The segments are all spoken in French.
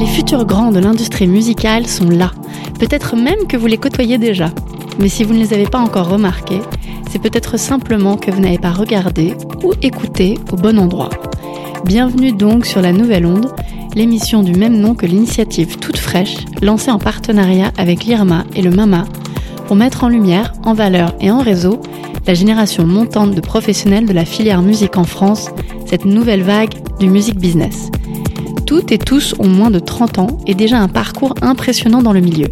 Les futurs grands de l'industrie musicale sont là. Peut-être même que vous les côtoyez déjà. Mais si vous ne les avez pas encore remarqués, c'est peut-être simplement que vous n'avez pas regardé ou écouté au bon endroit. Bienvenue donc sur la Nouvelle Onde, l'émission du même nom que l'initiative toute fraîche, lancée en partenariat avec l'IRMA et le MAMA, pour mettre en lumière, en valeur et en réseau la génération montante de professionnels de la filière musique en France, cette nouvelle vague du music business. Toutes et tous ont moins de 30 ans et déjà un parcours impressionnant dans le milieu.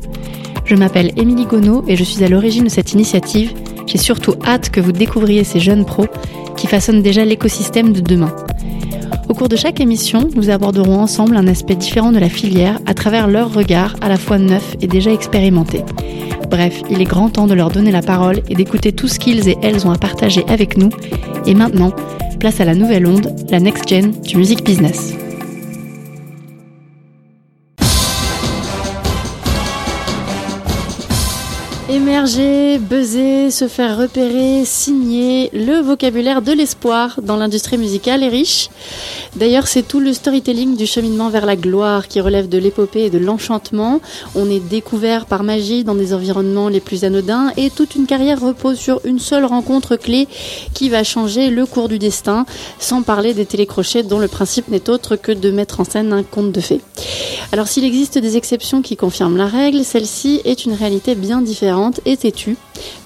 Je m'appelle Émilie Gonneau et je suis à l'origine de cette initiative. J'ai surtout hâte que vous découvriez ces jeunes pros qui façonnent déjà l'écosystème de demain. Au cours de chaque émission, nous aborderons ensemble un aspect différent de la filière à travers leur regard à la fois neuf et déjà expérimenté. Bref, il est grand temps de leur donner la parole et d'écouter tout ce qu'ils et elles ont à partager avec nous. Et maintenant, place à la nouvelle onde, la next gen du music business. Émerger, buzzer, se faire repérer, signer, le vocabulaire de l'espoir dans l'industrie musicale est riche. D'ailleurs, c'est tout le storytelling du cheminement vers la gloire qui relève de l'épopée et de l'enchantement. On est découvert par magie dans des environnements les plus anodins et toute une carrière repose sur une seule rencontre clé qui va changer le cours du destin, sans parler des télécrochets dont le principe n'est autre que de mettre en scène un conte de fées. Alors s'il existe des exceptions qui confirment la règle, celle-ci est une réalité bien différente et têtue.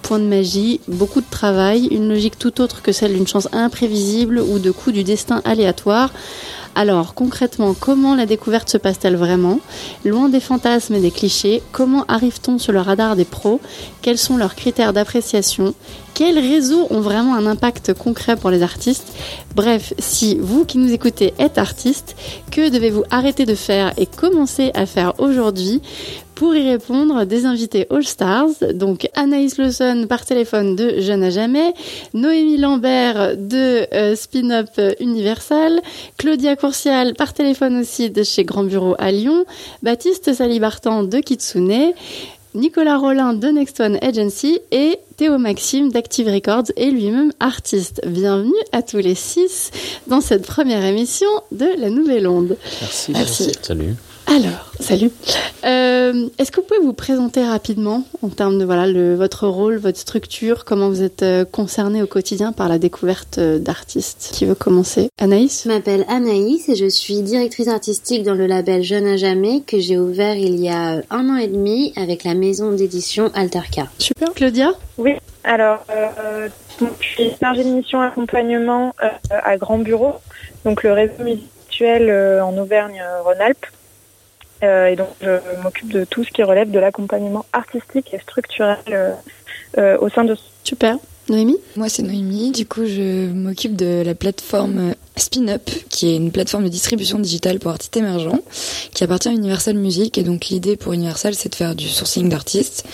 Point de magie, beaucoup de travail, une logique tout autre que celle d'une chance imprévisible ou de coups du destin aléatoire. Alors concrètement, comment la découverte se passe-t-elle vraiment? Loin des fantasmes et des clichés, comment arrive-t-on sur le radar des pros? Quels sont leurs critères d'appréciation? Quels réseaux ont vraiment un impact concret pour les artistes? Bref, si vous qui nous écoutez êtes artiste, que devez-vous arrêter de faire et commencer à faire aujourd'hui? Pour y répondre, des invités All Stars, donc Anaïs Lawson par téléphone de Jeune à jamais, Noémie Lambert de euh, Spin-Up Universal, Claudia Courcial par téléphone aussi de chez Grand Bureau à Lyon, Baptiste Salibartan de Kitsune, Nicolas Rollin de Next One Agency et Théo Maxime d'Active Records et lui-même artiste. Bienvenue à tous les six dans cette première émission de La Nouvelle Onde. Merci. Merci. Salut. Alors, salut. Euh, est-ce que vous pouvez vous présenter rapidement en termes de voilà le, votre rôle, votre structure, comment vous êtes euh, concerné au quotidien par la découverte euh, d'artistes? Qui veut commencer? Anaïs? Je m'appelle Anaïs et je suis directrice artistique dans le label Jeune à jamais que j'ai ouvert il y a un an et demi avec la maison d'édition Alterca. Super. Claudia? Oui. Alors, euh, je suis chargée de mission accompagnement à Grand Bureau, donc le réseau mutuel en Auvergne-Rhône-Alpes. Euh, et donc, je m'occupe de tout ce qui relève de l'accompagnement artistique et structurel euh, euh, au sein de. Super. Noémie? Moi, c'est Noémie. Du coup, je m'occupe de la plateforme Spin-Up, qui est une plateforme de distribution digitale pour artistes émergents, qui appartient à Universal Music. Et donc, l'idée pour Universal, c'est de faire du sourcing d'artistes.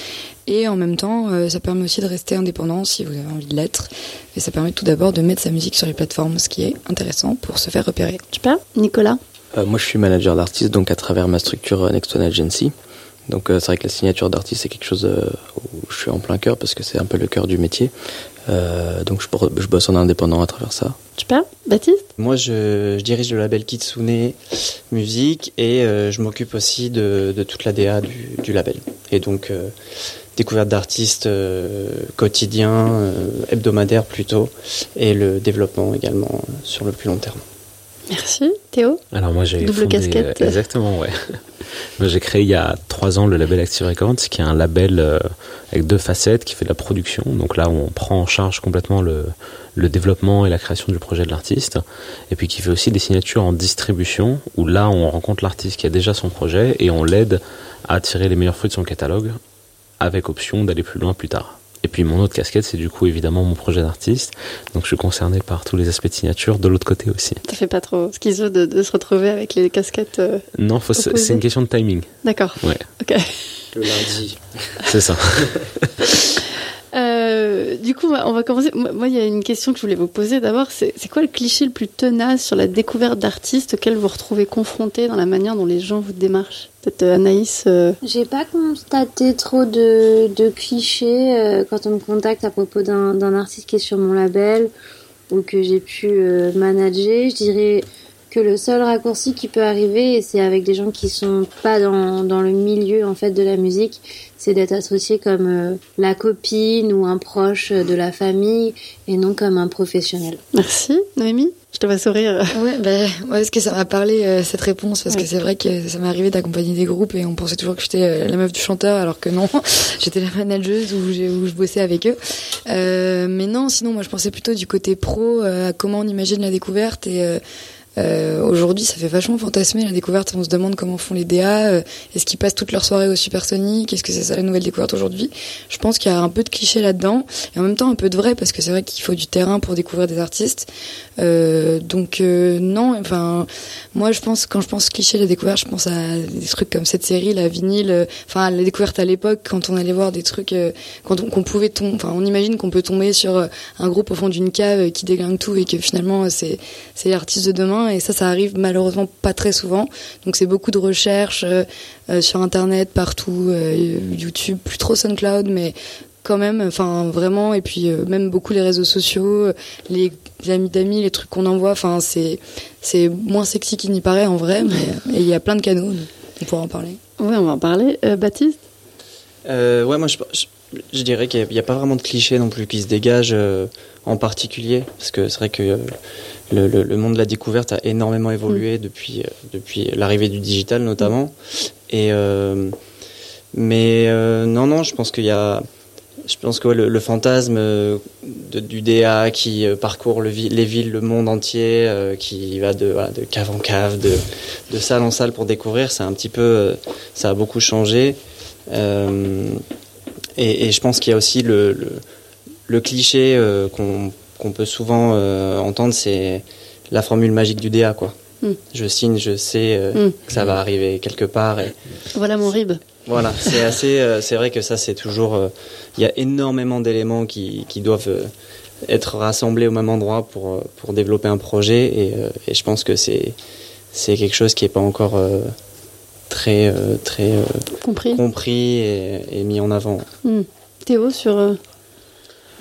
Et en même temps, ça permet aussi de rester indépendant si vous avez envie de l'être. Et ça permet tout d'abord de mettre sa musique sur les plateformes, ce qui est intéressant pour se faire repérer. Super. Nicolas? Euh, moi, je suis manager d'artiste, donc à travers ma structure euh, Next One Agency. Donc euh, c'est vrai que la signature d'artiste, c'est quelque chose où je suis en plein cœur parce que c'est un peu le cœur du métier. donc je, je, bosse en indépendant à travers ça. Super, Baptiste? Moi je, je, dirige le label Kitsune Musique et je m'occupe aussi de, de, toute la DA du, du label. Et donc découverte d'artistes quotidiens, hebdomadaires plutôt, et le développement également sur le plus long terme. Merci. Théo Alors moi j'ai double casquette. Exactement, ouais. moi j'ai créé il y a trois ans le label Active Records, qui est un label euh, avec deux facettes, qui fait de la production. Donc là on prend en charge complètement le, le développement et la création du projet de l'artiste, et puis qui fait aussi des signatures en distribution, où là on rencontre l'artiste qui a déjà son projet et on l'aide à tirer les meilleurs fruits de son catalogue, avec option d'aller plus loin plus tard. Et puis mon autre casquette, c'est du coup évidemment mon projet d'artiste. Donc je suis concerné par tous les aspects de signature de l'autre côté aussi. Ça fait pas trop schizo de, de se retrouver avec les casquettes euh, Non, c'est une question de timing. D'accord. Ouais. Ok. Le lundi. C'est ça. Euh, du coup, on va commencer. Moi, il y a une question que je voulais vous poser d'abord. C'est quoi le cliché le plus tenace sur la découverte d'artistes auquel vous vous retrouvez confronté dans la manière dont les gens vous démarchent? Euh, Anaïs euh... J'ai pas constaté trop de, clichés euh, quand on me contacte à propos d'un artiste qui est sur mon label ou que j'ai pu manager. Je dirais que le seul raccourci qui peut arriver, et c'est avec des gens qui sont pas dans, dans le milieu en fait de la musique, c'est d'être associé comme euh, la copine ou un proche de la famille et non comme un professionnel. Merci, Noémie. Je te vois sourire. Ouais, bah, ouais, parce que ça m'a parlé euh, cette réponse parce que c'est vrai que ça m'est arrivé d'accompagner des groupes et on pensait toujours que j'étais euh, la meuf du chanteur alors que non, j'étais la manageuse où, où je bossais avec eux. Euh, mais non, sinon moi je pensais plutôt du côté pro à comment on imagine la découverte et euh, Aujourd'hui, ça fait vachement fantasmer la découverte. On se demande comment font les DA. Euh, Est-ce qu'ils passent toute leur soirée au supersonique Est-ce que c'est ça la nouvelle découverte aujourd'hui? Je pense qu'il y a un peu de cliché là-dedans et en même temps un peu de vrai parce que c'est vrai qu'il faut du terrain pour découvrir des artistes. Euh, donc euh, non, enfin moi je pense quand je pense cliché la découverte, je pense à des trucs comme cette série, la vinyle. euh, Enfin la découverte à l'époque quand on allait voir des trucs, euh, quand on, qu'on pouvait tomber. Enfin on imagine qu'on peut tomber sur un groupe au fond d'une cave qui déglingue tout et que finalement c'est c'est l'artiste de demain et ça ça arrive malheureusement pas très souvent. Donc c'est beaucoup de recherches euh, euh, sur internet partout, euh, YouTube, plus trop SoundCloud mais quand même, enfin vraiment, et puis euh, même beaucoup les réseaux sociaux, les amis d'amis, les trucs qu'on envoie, enfin c'est c'est moins sexy qu'il n'y paraît en vrai, mais et il y a plein de canaux, on pourra en parler. Oui, on va en parler. Euh, Baptiste? Euh, ouais, moi je, je, je dirais qu'il n'y a, pas vraiment de cliché non plus qui se dégage euh, en particulier, parce que c'est vrai que euh, le, le, le monde de la découverte a énormément évolué depuis, euh, depuis l'arrivée du digital notamment. Et, euh, mais euh, non, non, je pense qu'il y a. Je pense que ouais, le, le fantasme de, du DA qui parcourt le les villes, le monde entier, euh, qui va de, voilà, de cave en cave, de, de salle en salle pour découvrir, c'est un petit peu, ça a beaucoup changé. Et, et je pense qu'il y a aussi le, cliché qu'on qu'on peut souvent euh, entendre, c'est la formule magique du DA, quoi. Mm. Je signe, je sais euh, Mm. que ça va arriver quelque part. Et, Voilà mon rib. voilà, c'est assez, euh, c'est vrai que ça, c'est toujours, euh, il y a énormément d'éléments qui, qui doivent euh, être rassemblés au même endroit pour, pour développer un projet et, euh, et je pense que c'est, c'est quelque chose qui est pas encore euh, très, euh, très euh, Compris. compris et, et mis en avant. Hmm. Théo, sur, euh,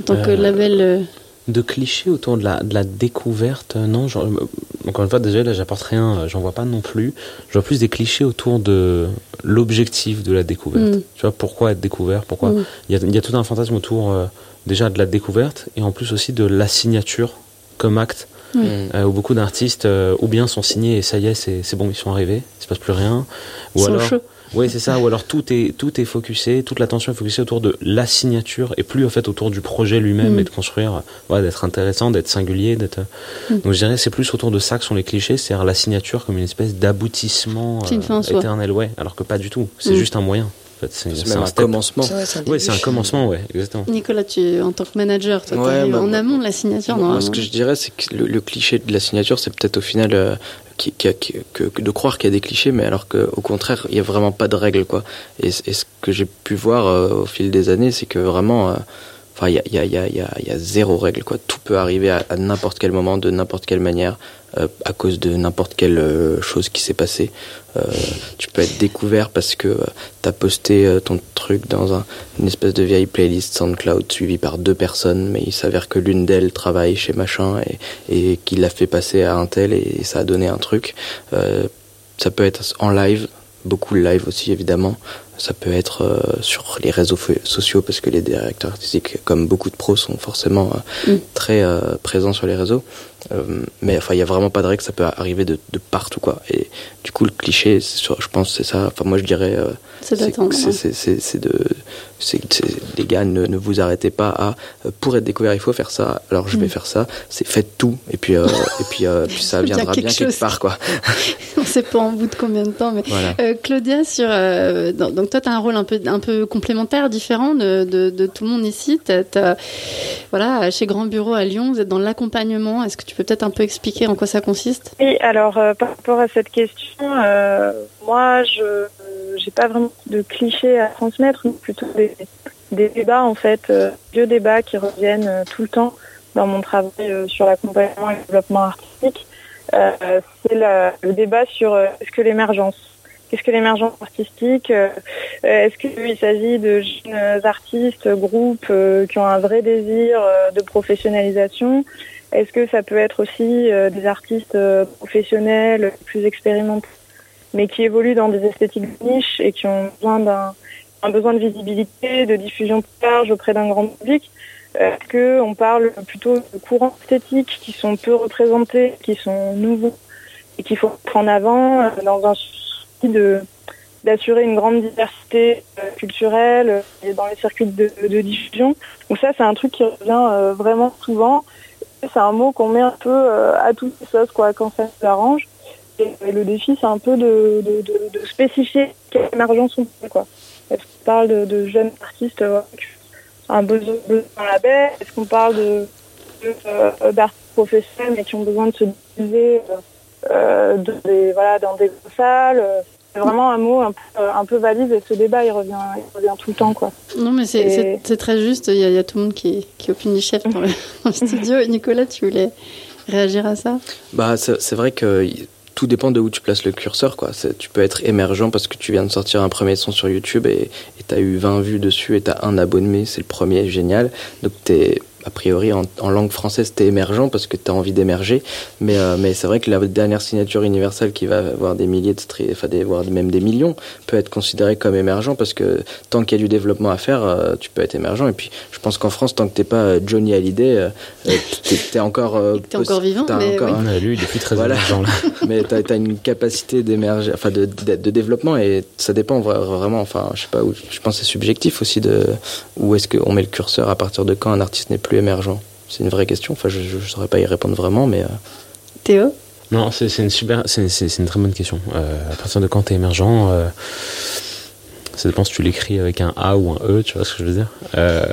en tant que Euh, label. De clichés autour de la, de la découverte, euh, non. genre, euh, encore une fois, désolé, là, j'apporte rien, euh, j'en vois pas non plus. Je vois plus des clichés autour de l'objectif de la découverte. Mm. Tu vois, pourquoi être découvert Pourquoi Mm. il, y y a tout un fantasme autour, euh, déjà, de la découverte et en plus aussi de la signature comme acte. Euh, où beaucoup d'artistes euh, ou bien sont signés et ça y est, c'est c'est bon, ils sont arrivés, il se passe plus rien. Ou alors. Oui, c'est ça. Ou alors tout est tout est focusé, toute l'attention est focusée autour de la signature et plus en fait autour du projet lui-même Mm. et de construire, euh, ouais, d'être intéressant, d'être singulier, d'être. Mm. Donc je dirais c'est plus autour de ça que sont les clichés, c'est-à-dire la signature comme une espèce d'aboutissement soi. éternel, ouais. Alors que pas du tout. C'est Mm. juste un moyen. Fait, c'est C'est c'est même un commencement. Ouais, c'est un Ouais, c'est un début. commencement, ouais, exactement. Nicolas, tu, en tant que manager, toi, Ouais, bah, en moi- amont de la signature, Moi, normalement. ce que je dirais, c'est que le, le cliché de la signature, c'est peut-être au final euh, qui, qui- qui- que, de croire qu'il y a des clichés, mais alors qu'au contraire, il n'y a vraiment pas de règles. Quoi. Et ce que j'ai pu voir euh, au fil des années, c'est que vraiment, euh, enfin, il y a, zéro règle. Quoi. Tout peut arriver à, n'importe quel moment, de n'importe quelle manière, euh, à cause de n'importe quelle euh, chose qui s'est passée. Euh, tu peux être découvert parce que euh, tu as posté ton truc dans un, une espèce de vieille playlist SoundCloud suivie par deux personnes, mais il s'avère que l'une d'elles travaille chez machin et, qu'il l'a fait passer à un tel et ça a donné un truc. Ça peut être en live, beaucoup live aussi évidemment. Ça peut être euh, sur les réseaux sociaux parce que les directeurs artistiques, comme beaucoup de pros, sont forcément euh, Mm. très euh, présents sur les réseaux. Mais enfin, il y a vraiment pas de règle, ça peut arriver de, de partout quoi. Et du coup, le cliché, sur- je pense, c'est ça. Enfin, moi, je dirais, C'est c'est d'attendre. c'est- c'est- c'est- c'est c'est- les gars, ne, ne vous arrêtez pas à euh, pour être découvert, il faut faire ça. Alors je vais Mm. faire ça. C'est faites tout et puis euh, et puis euh, puis ça Bien viendra quelque bien quelque part quoi. On sait pas en bout de combien de temps, mais Voilà. Euh, Claudia, sur, euh, dans- donc toi, tu as un rôle un peu, un peu complémentaire, différent de, de, de tout le monde ici. T'as- t'as- voilà, chez Grand Bureau à Lyon, vous êtes dans l'accompagnement. Est-ce que tu peux peut-être un peu expliquer en quoi ça consiste? Oui, alors euh, par rapport à cette question, euh, moi, je j'ai pas vraiment de clichés à transmettre, mais plutôt des, débats en fait, euh, vieux débats qui reviennent euh, tout le temps dans mon travail euh, sur l'accompagnement et le développement artistique. Euh, c'est le débat sur est-ce que l'émergence, qu'est-ce que l'émergence artistique Est-ce qu'il s'agit de jeunes artistes, groupes qui ont un vrai désir de professionnalisation? Est-ce que ça peut être aussi des artistes professionnels, plus expérimentés, mais qui évoluent dans des esthétiques de niche et qui ont besoin d'un un besoin de visibilité, de diffusion plus large auprès d'un grand public Est-ce qu'on parle plutôt de courants esthétiques qui sont peu représentés, qui sont nouveaux et qu'il faut mettre en avant dans un souci de d'assurer une grande diversité euh, culturelle et dans les circuits de, diffusion? Donc ça, c'est un truc qui revient euh, vraiment souvent. C'est un mot qu'on met un peu euh, à toutes les sauces quoi, quand ça s'arrange. Et le défi, c'est un peu de, de, de, de spécifier quelle émergence on fait. Quoi. Est-ce qu'on parle de, de, jeunes artistes euh, un besoin, besoin label Est-ce qu'on parle de, d'artistes professionnels mais qui ont besoin de se diffuser euh, de, des, voilà, dans des salles? C'est vraiment un mot un peu, un peu, valise et ce débat il revient, il revient tout le temps quoi. Non mais c'est et... très juste, il y, a, il y, a, tout le monde qui, qui opine du chef dans le, dans le studio. Nicolas, tu voulais réagir à ça? Bah c'est vrai que tout dépend de où tu places le curseur quoi. Tu peux être émergent parce que tu viens de sortir un premier son sur YouTube et tu as eu 20 vues dessus et tu un abonné, c'est le premier, génial. Donc tu es a priori en, en langue française t'es émergent parce que tu as envie d'émerger mais euh, mais c'est vrai que la dernière signature universelle qui va avoir des milliers de enfin des voire même des millions peut être considérée comme émergent parce que tant qu'il y a du développement à faire euh, tu peux être émergent et puis je pense qu'en France tant que t'es pas Johnny Hallyday euh, t'es es encore euh, t'es encore vivant mais encore, oui. un, lui il est plus très voilà. émergent là mais t'as as une capacité d'émerger enfin de, de, de, développement et ça dépend vraiment enfin je sais pas où je pense c'est subjectif aussi de où est-ce qu'on met le curseur à partir de quand un artiste n'est plus émergent C'est une vraie question. Enfin, je ne saurais pas y répondre vraiment, mais. Euh... Théo Non, c'est une super, c'est une très bonne question. Euh, à partir de quand tu es émergent euh, Ça dépend si tu l'écris avec un A ou un E, tu vois ce que je veux dire. Euh,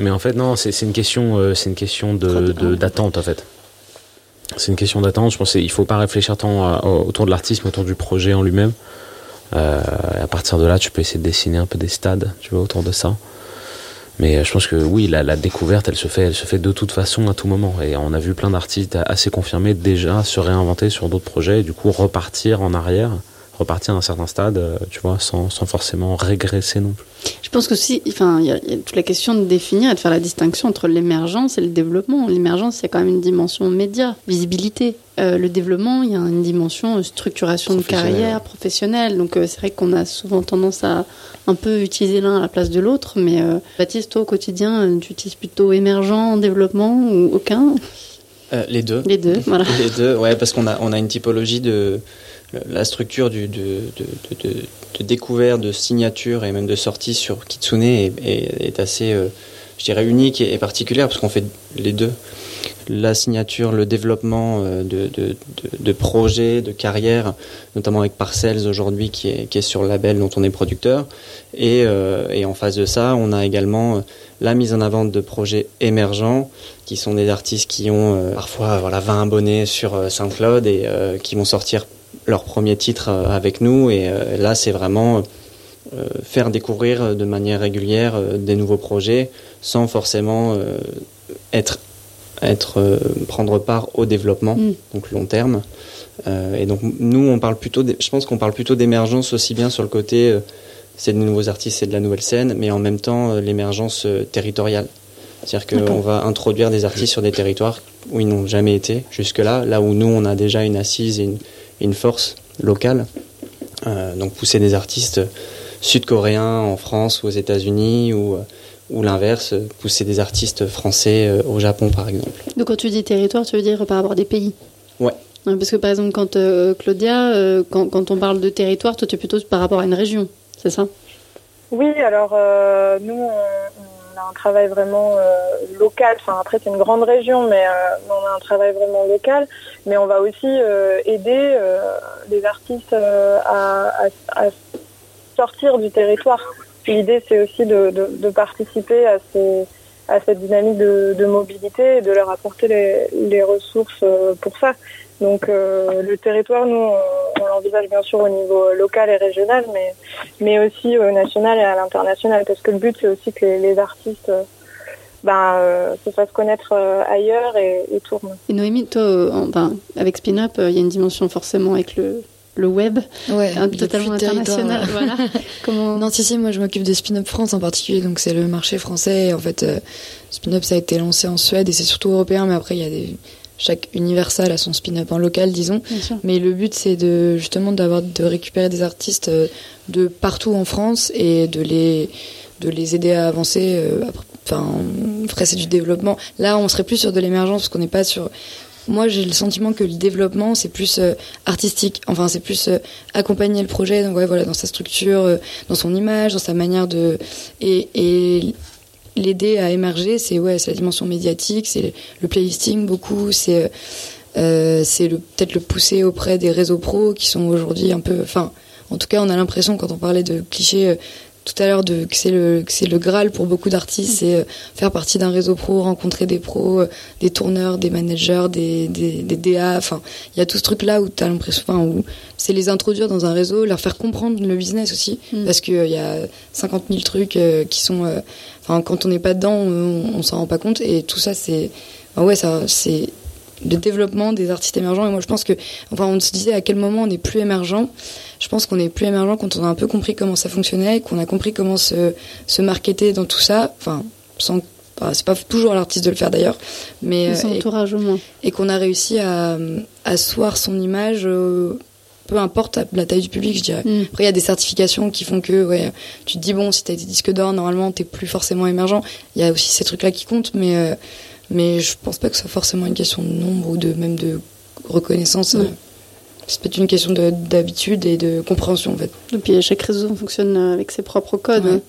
mais en fait, non, c'est une question, euh, c'est une question de d'attente en fait. C'est une question d'attente. Je pense qu'il faut pas réfléchir tant à, autour de l'artiste, mais autour du projet en lui-même. Euh, à partir de là, tu peux essayer de dessiner un peu des stades, tu vois, autour de ça. Mais je pense que oui, la, la, découverte, elle se fait, elle se fait de toute façon à tout moment. Et on a vu plein d'artistes assez confirmés déjà se réinventer sur d'autres projets, et du coup repartir en arrière, repartir d'un certain stade, tu vois, sans, sans forcément régresser non plus. Je pense que si, enfin, il y, a toute la question de définir et de faire la distinction entre l'émergence et le développement. L'émergence, c'est quand même une dimension média, visibilité. Euh, le développement, il y a une dimension structuration de carrière professionnelle. Donc euh, c'est vrai qu'on a souvent tendance à un peu utiliser l'un à la place de l'autre. Mais euh, Baptiste, toi, au quotidien, tu utilises plutôt émergent, développement ou aucun? Euh, Les deux. Les deux, voilà. Les deux, ouais, parce qu'on a, on a une typologie de la structure de, de, de, découverte, de signature et même de sortie sur Kitsune est, assez, euh, je dirais, unique et, particulière parce qu'on fait les deux. La signature, le développement euh, de, projets, de carrière, notamment avec Parcells aujourd'hui qui est, sur le label dont on est producteur. Et, euh, et en face de ça, on a également la mise en avant de projets émergents qui sont des artistes qui ont parfois voilà 20 abonnés sur SoundCloud et qui vont sortir leur premier titre avec nous. Et là c'est vraiment faire découvrir de manière régulière des nouveaux projets sans forcément être être prendre part au développement mm. donc long terme. Et donc nous on parle plutôt je pense qu'on parle plutôt d'émergence aussi bien sur le côté c'est de nouveaux artistes c'est de la nouvelle scène mais en même temps l'émergence territoriale. C'est-à-dire qu'on va introduire des artistes sur des territoires où ils n'ont jamais été jusque-là, là où nous, on a déjà une assise et une, une force locale. Euh, donc pousser des artistes sud-coréens en France ou aux États-Unis ou, ou l'inverse, pousser des artistes français euh, au Japon par exemple. Donc quand tu dis territoire, tu veux dire par rapport à des pays? Ouais. Parce que par exemple, quand euh, Claudia, euh, quand, quand, on parle de territoire, toi tu es plutôt par rapport à une région, c'est ça? Oui, alors euh, nous, on un travail vraiment euh, local. Enfin, après, c'est une grande région, mais euh, on a un travail vraiment local. Mais on va aussi euh, aider les artistes à, sortir du territoire. L'idée, c'est aussi de, participer à, cette dynamique de, mobilité et de leur apporter les ressources pour ça. Donc euh, le territoire, nous, on, on l'envisage bien sûr au niveau local et régional, mais, mais aussi au national et à l'international, parce que le but, c'est aussi que les, les artistes ben, euh, se fassent connaître euh, ailleurs et, et tournent. Et Noémie, toi, enfin, avec Spin Up, il y a une dimension forcément avec le, le web, Ouais, un- totalement international. Voilà. Comment Non, si, si, moi je m'occupe de Spin Up France en particulier, donc c'est le marché français. Et en fait, euh, Spin Up ça a été lancé en Suède et c'est surtout européen, mais après il y a des. Chaque Universal a son Spin Up en local, disons. Mais le but c'est de justement d'avoir de récupérer des artistes euh, de partout en France et de les de les aider à avancer. euh, Enfin, après c'est du développement. Là, on serait plus sur de l'émergence parce qu'on n'est pas sur. Moi, j'ai le sentiment que le développement c'est plus euh, artistique. Enfin, c'est plus euh, accompagner le projet. Donc ouais, voilà, dans sa structure, euh, dans son image, dans sa manière de et, et l'aider à émerger, c'est ouais, c'est la dimension médiatique, c'est le playlisting beaucoup, c'est euh, c'est le peut-être le pousser auprès des réseaux pros qui sont aujourd'hui un peu, enfin, en tout cas, on a l'impression quand on parlait de clichés euh, tout à l'heure de que c'est le que c'est le graal pour beaucoup d'artistes, c'est euh, faire partie d'un réseau pro, rencontrer des pros, euh, des tourneurs, des managers, des des, des DA, enfin, il y a tout ce truc là où t'as l'impression, enfin, où c'est les introduire dans un réseau, leur faire comprendre le business aussi, Mm. parce qu'il y a 50 000 trucs euh, qui sont, euh, enfin, quand on n'est pas dedans, on, on s'en rend pas compte, et tout ça, c'est, enfin, ouais, ça, c'est le développement des artistes émergents. Et moi, je pense que, enfin, on se disait à quel moment on est plus émergent. Je pense qu'on est plus émergent quand on a un peu compris comment ça fonctionnait, qu'on a compris comment se, se marketer dans tout ça. Enfin, sans, c'est pas toujours à l'artiste de le faire d'ailleurs, mais Son euh, et- entourage au moins. et qu'on a réussi à asseoir son image, euh, peu importe la taille du public, je dirais. Mm. Après, il y a des certifications qui font que, ouais, tu te dis, bon, si t'as des disques d'or, normalement, t'es plus forcément émergent. Il y a aussi ces trucs-là qui comptent, mais, euh, mais je pense pas que ce soit forcément une question de nombre ou de même de reconnaissance. C'est peut-être une question de- d'habitude et de compréhension, en fait. Et puis chaque réseau fonctionne euh, avec ses propres codes. Ouais. hein.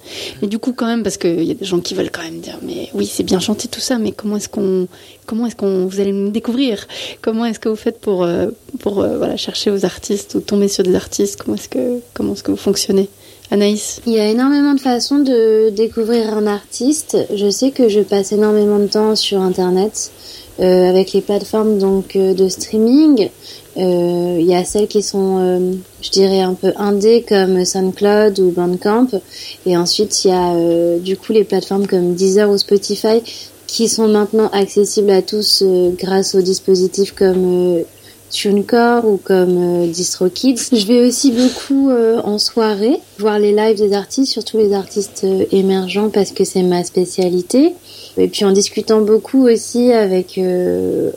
Mais du coup, quand même, parce qu'il y a des gens qui veulent quand même dire, mais oui, c'est bien chanté tout ça, mais comment est-ce qu'on, comment est-ce qu'on, vous allez nous découvrir? Comment est-ce que vous faites pour, euh, pour euh, voilà, chercher vos artistes ou tomber sur des artistes? Comment est-ce que, comment est-ce que vous fonctionnez? Anaïs Il y a énormément de façons de découvrir un artiste. Je sais que je passe énormément de temps sur Internet euh, avec les plateformes donc euh, de streaming. Euh, Il y a celles qui sont, euh, je dirais, un peu indé comme SoundCloud ou Bandcamp. Et ensuite, il y a euh, du coup les plateformes comme Deezer ou Spotify qui sont maintenant accessibles à tous grâce aux dispositifs comme TuneCore ou comme euh, DistroKids. Je vais aussi beaucoup euh, en soirée voir les lives des artistes, surtout les artistes euh, émergents parce que c'est ma spécialité. Et puis en discutant beaucoup aussi avec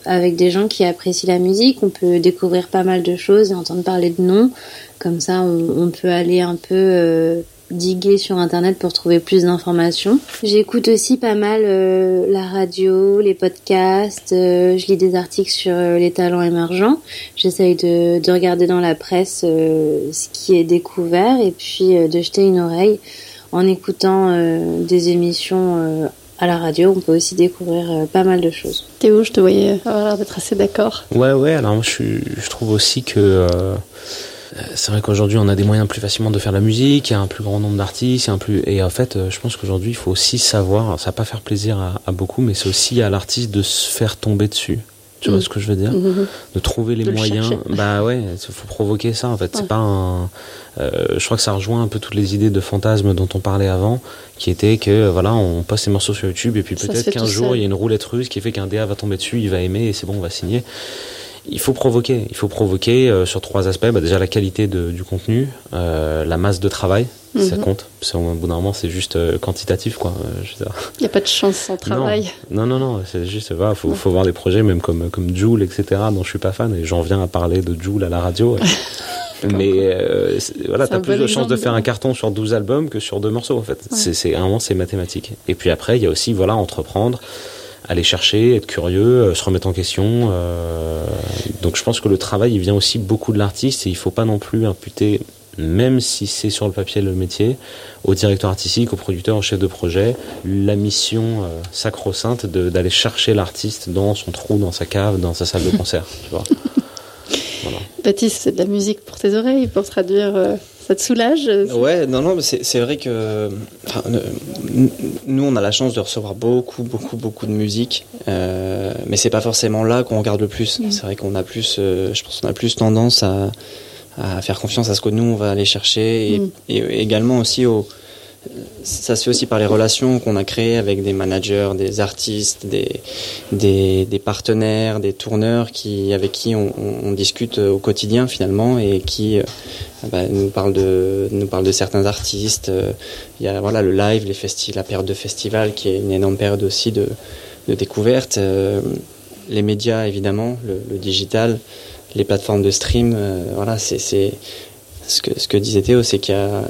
avec des gens qui apprécient la musique, on peut découvrir pas mal de choses et entendre parler de noms. Comme ça, on, peut aller un peu diguer sur internet pour trouver plus d'informations. J'écoute aussi pas mal euh, la radio, les podcasts, euh, je lis des articles sur euh, les talents émergents. J'essaye de, de regarder dans la presse euh, ce qui est découvert et puis euh, de jeter une oreille en écoutant euh, des émissions euh, à la radio. On peut aussi découvrir euh, pas mal de choses. Théo, je te voyais avoir l'air d'être assez d'accord. Ouais, ouais, alors moi je, je trouve aussi que c'est vrai qu'aujourd'hui on a des moyens plus facilement de faire de la musique, il y a un plus grand nombre d'artistes, un plus... et en fait euh, je pense qu'aujourd'hui il faut aussi savoir, ça va pas faire plaisir à, à beaucoup, mais c'est aussi à l'artiste de se faire tomber dessus. Tu vois Mm. ce que je veux dire? Mhm. De trouver les De moyens. Bah ouais, il faut provoquer ça en fait. Ouais. C'est pas un. euh, je crois que ça rejoint un peu toutes les idées de fantasmes dont on parlait avant, qui étaient que euh, voilà, on poste ses morceaux sur YouTube et puis peut-être qu'un jour il y a une roulette russe qui fait qu'un DA va tomber dessus, il va aimer et c'est bon, on va signer. Il faut provoquer. Il faut provoquer euh, sur trois aspects. Bah, déjà la qualité de- du contenu, euh, la masse de travail, ça Mhm. compte. Parce qu'au bout d'un moment, c'est juste euh, quantitatif, quoi. Euh. Il n'y a pas de chance sans travail. Non, non, non, c'est juste, voilà, faut, faut voir des projets même comme, comme Joule, etc., dont je suis pas fan, et j'en viens à parler de Joule à la radio. Mais euh, voilà, t'as plus de chances de faire un carton sur 12 albums que sur deux morceaux, en fait. Ouais. C'est C'est vraiment, c'est mathématique. Et puis après, il y a aussi, voilà, entreprendre, aller chercher, être curieux, euh, se remettre en question. euh, donc je pense que le travail, il vient aussi beaucoup de l'artiste, et il faut pas non plus imputer même si c'est sur le papier le métier, au directeur artistique, au producteur, au chef de projet, la mission euh, sacro-sainte de- d'aller chercher l'artiste dans son trou, dans sa cave, dans sa salle de concert. tu vois. Voilà. Baptiste, c'est de la musique pour tes oreilles, pour traduire, euh, ça te soulage euh, Ouais, non, non, mais c'est vrai que enfin, euh, nous, on a la chance de recevoir beaucoup, beaucoup, beaucoup de musique, euh, mais c'est pas forcément là qu'on regarde le plus. Mm. C'est vrai qu'on a plus, euh, je pense qu'on a plus tendance à, à faire confiance à ce que nous, on va aller chercher, et, Mm. et également aussi au, ça se fait aussi par les relations qu'on a créées avec des managers, des artistes, des, des, partenaires, des tourneurs qui, avec qui on, discute au quotidien finalement et qui bah, nous parlent de nous parlent de certains artistes. Il y a voilà le live, les festi la période de festival qui est une énorme période aussi de, de découverte. les médias évidemment, le, digital, les plateformes de stream. voilà, c'est ce que ce que disait Théo, c'est qu'il y a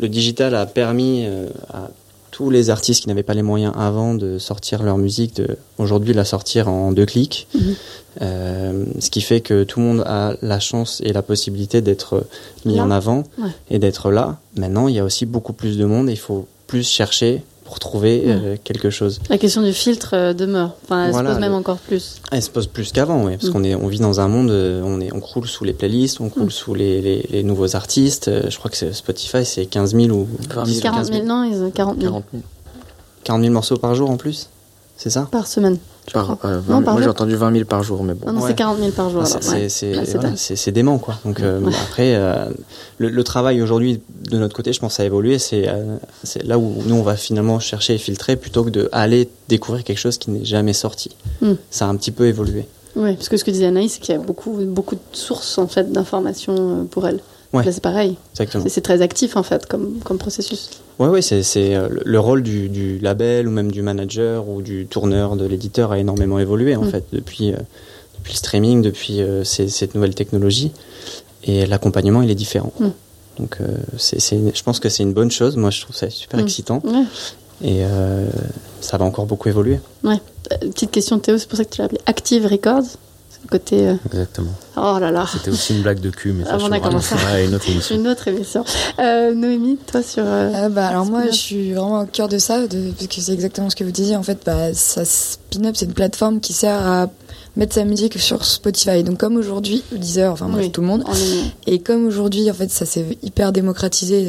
le digital a permis euh, à tous les artistes qui n'avaient pas les moyens avant de sortir leur musique, de aujourd'hui la sortir en deux clics. Mhm. Euh, ce qui fait que tout le monde a la chance et la possibilité d'être mis en avant et d'être là. Maintenant, il y a aussi beaucoup plus de monde et il faut plus chercher pour trouver euh, quelque chose. La question du filtre euh, demeure. Enfin, elle se pose même encore plus. Elle se pose plus qu'avant, oui, parce mm. qu'on est, on vit dans un monde, euh, on est, on croule sous les playlists, on croule mm. sous les, les, les, nouveaux artistes. Je crois que Spotify, c'est 15 000 ou 20 000. 40 000, non, ils ont 40 000. 40 000 morceaux par jour en plus, c'est ça? Par semaine. Euh, moi j'ai entendu 20 000 par jour, mais bon. Non, c'est 40 000 par jour. Ah, c'est dément, quoi. Donc euh, après, euh, le, travail aujourd'hui de notre côté, je pense, a évolué. C'est là où nous on va finalement chercher et filtrer plutôt que de aller découvrir quelque chose qui n'est jamais sorti. Hmm. Ça a un petit peu évolué. Oui, parce que ce que disait Anaïs, c'est qu'il y a beaucoup, beaucoup de sources en fait d'informations pour elle. Là, c'est pareil. C'est très actif, en fait, comme, comme processus. Oui, ouais, c'est euh, le rôle du, du, label ou même du manager ou du tourneur, de l'éditeur a énormément évolué, en mm. fait, depuis, euh, depuis le streaming, depuis euh, cette nouvelle technologie. Et l'accompagnement, il est différent. Mm. Donc, c'est je pense que c'est une bonne chose. Moi, je trouve ça super mm. excitant. Et ça va encore beaucoup évoluer. Ouais. Petite question, Théo, c'est pour ça que tu l'as appelé Active Records côté. Euh, Exactement. Oh là là. C'était aussi une blague de cul, mais ça, Avant ah, commencé. une autre émission. Une autre émission. Euh, Noémie, toi sur. Euh, bah, alors moi, je suis vraiment au cœur de ça, de, parce que c'est exactement ce que vous disiez. En fait, bah, ça, Spin-Up, c'est une plateforme qui sert à mettre sa musique sur Spotify. Donc comme aujourd'hui, Deezer, enfin moi tout le monde. Et comme aujourd'hui, en fait, ça s'est hyper démocratisé.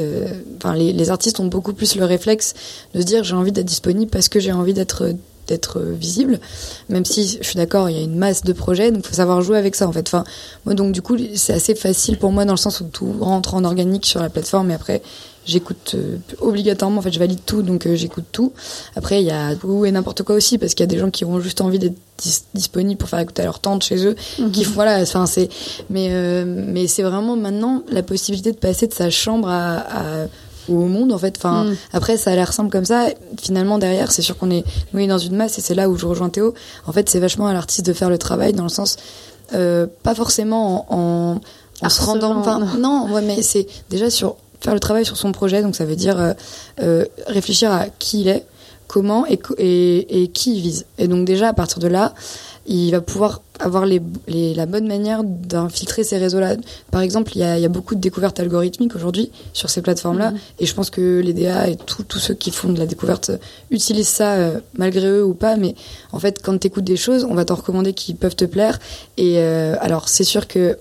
Enfin, les, les, artistes ont beaucoup plus le réflexe de se dire j'ai envie d'être disponible parce que j'ai envie d'être d'être visible, même si je suis d'accord, il y a une masse de projets, donc faut savoir jouer avec ça en fait. Enfin, moi donc du coup c'est assez facile pour moi dans le sens où tout rentre en organique sur la plateforme et après j'écoute euh, obligatoirement, en fait je valide tout donc euh, j'écoute tout. Après il y a tout et n'importe quoi aussi parce qu'il y a des gens qui ont juste envie d'être disponibles pour faire écouter leur tante chez eux, mhm. qui voilà, enfin c'est, mais euh, mais c'est vraiment maintenant la possibilité de passer de sa chambre à au monde en fait. Enfin, mm. après ça a l'air simple comme ça. Finalement derrière, c'est sûr qu'on est oui dans une masse et c'est là où je rejoins Théo. En fait, c'est vachement à l'artiste de faire le travail dans le sens euh, pas forcément en, en, se rendant. Enfin, non, ouais, mais c'est déjà sur faire le travail sur son projet. Donc ça veut dire euh, euh, réfléchir à qui il est, comment et, et, et qui il vise. Et donc déjà à partir de là il va pouvoir avoir les, la bonne manière d'infiltrer ces réseaux-là. Par exemple, il y, a, il y, a, beaucoup de découvertes algorithmiques aujourd'hui sur ces plateformes-là, mhm. et je pense que les DA et tous ceux qui font de la découverte utilisent ça euh, malgré eux ou pas. Mais en fait, quand tu écoutes des choses, on va t'en recommander qui peuvent te plaire. Et euh, alors, c'est sûr que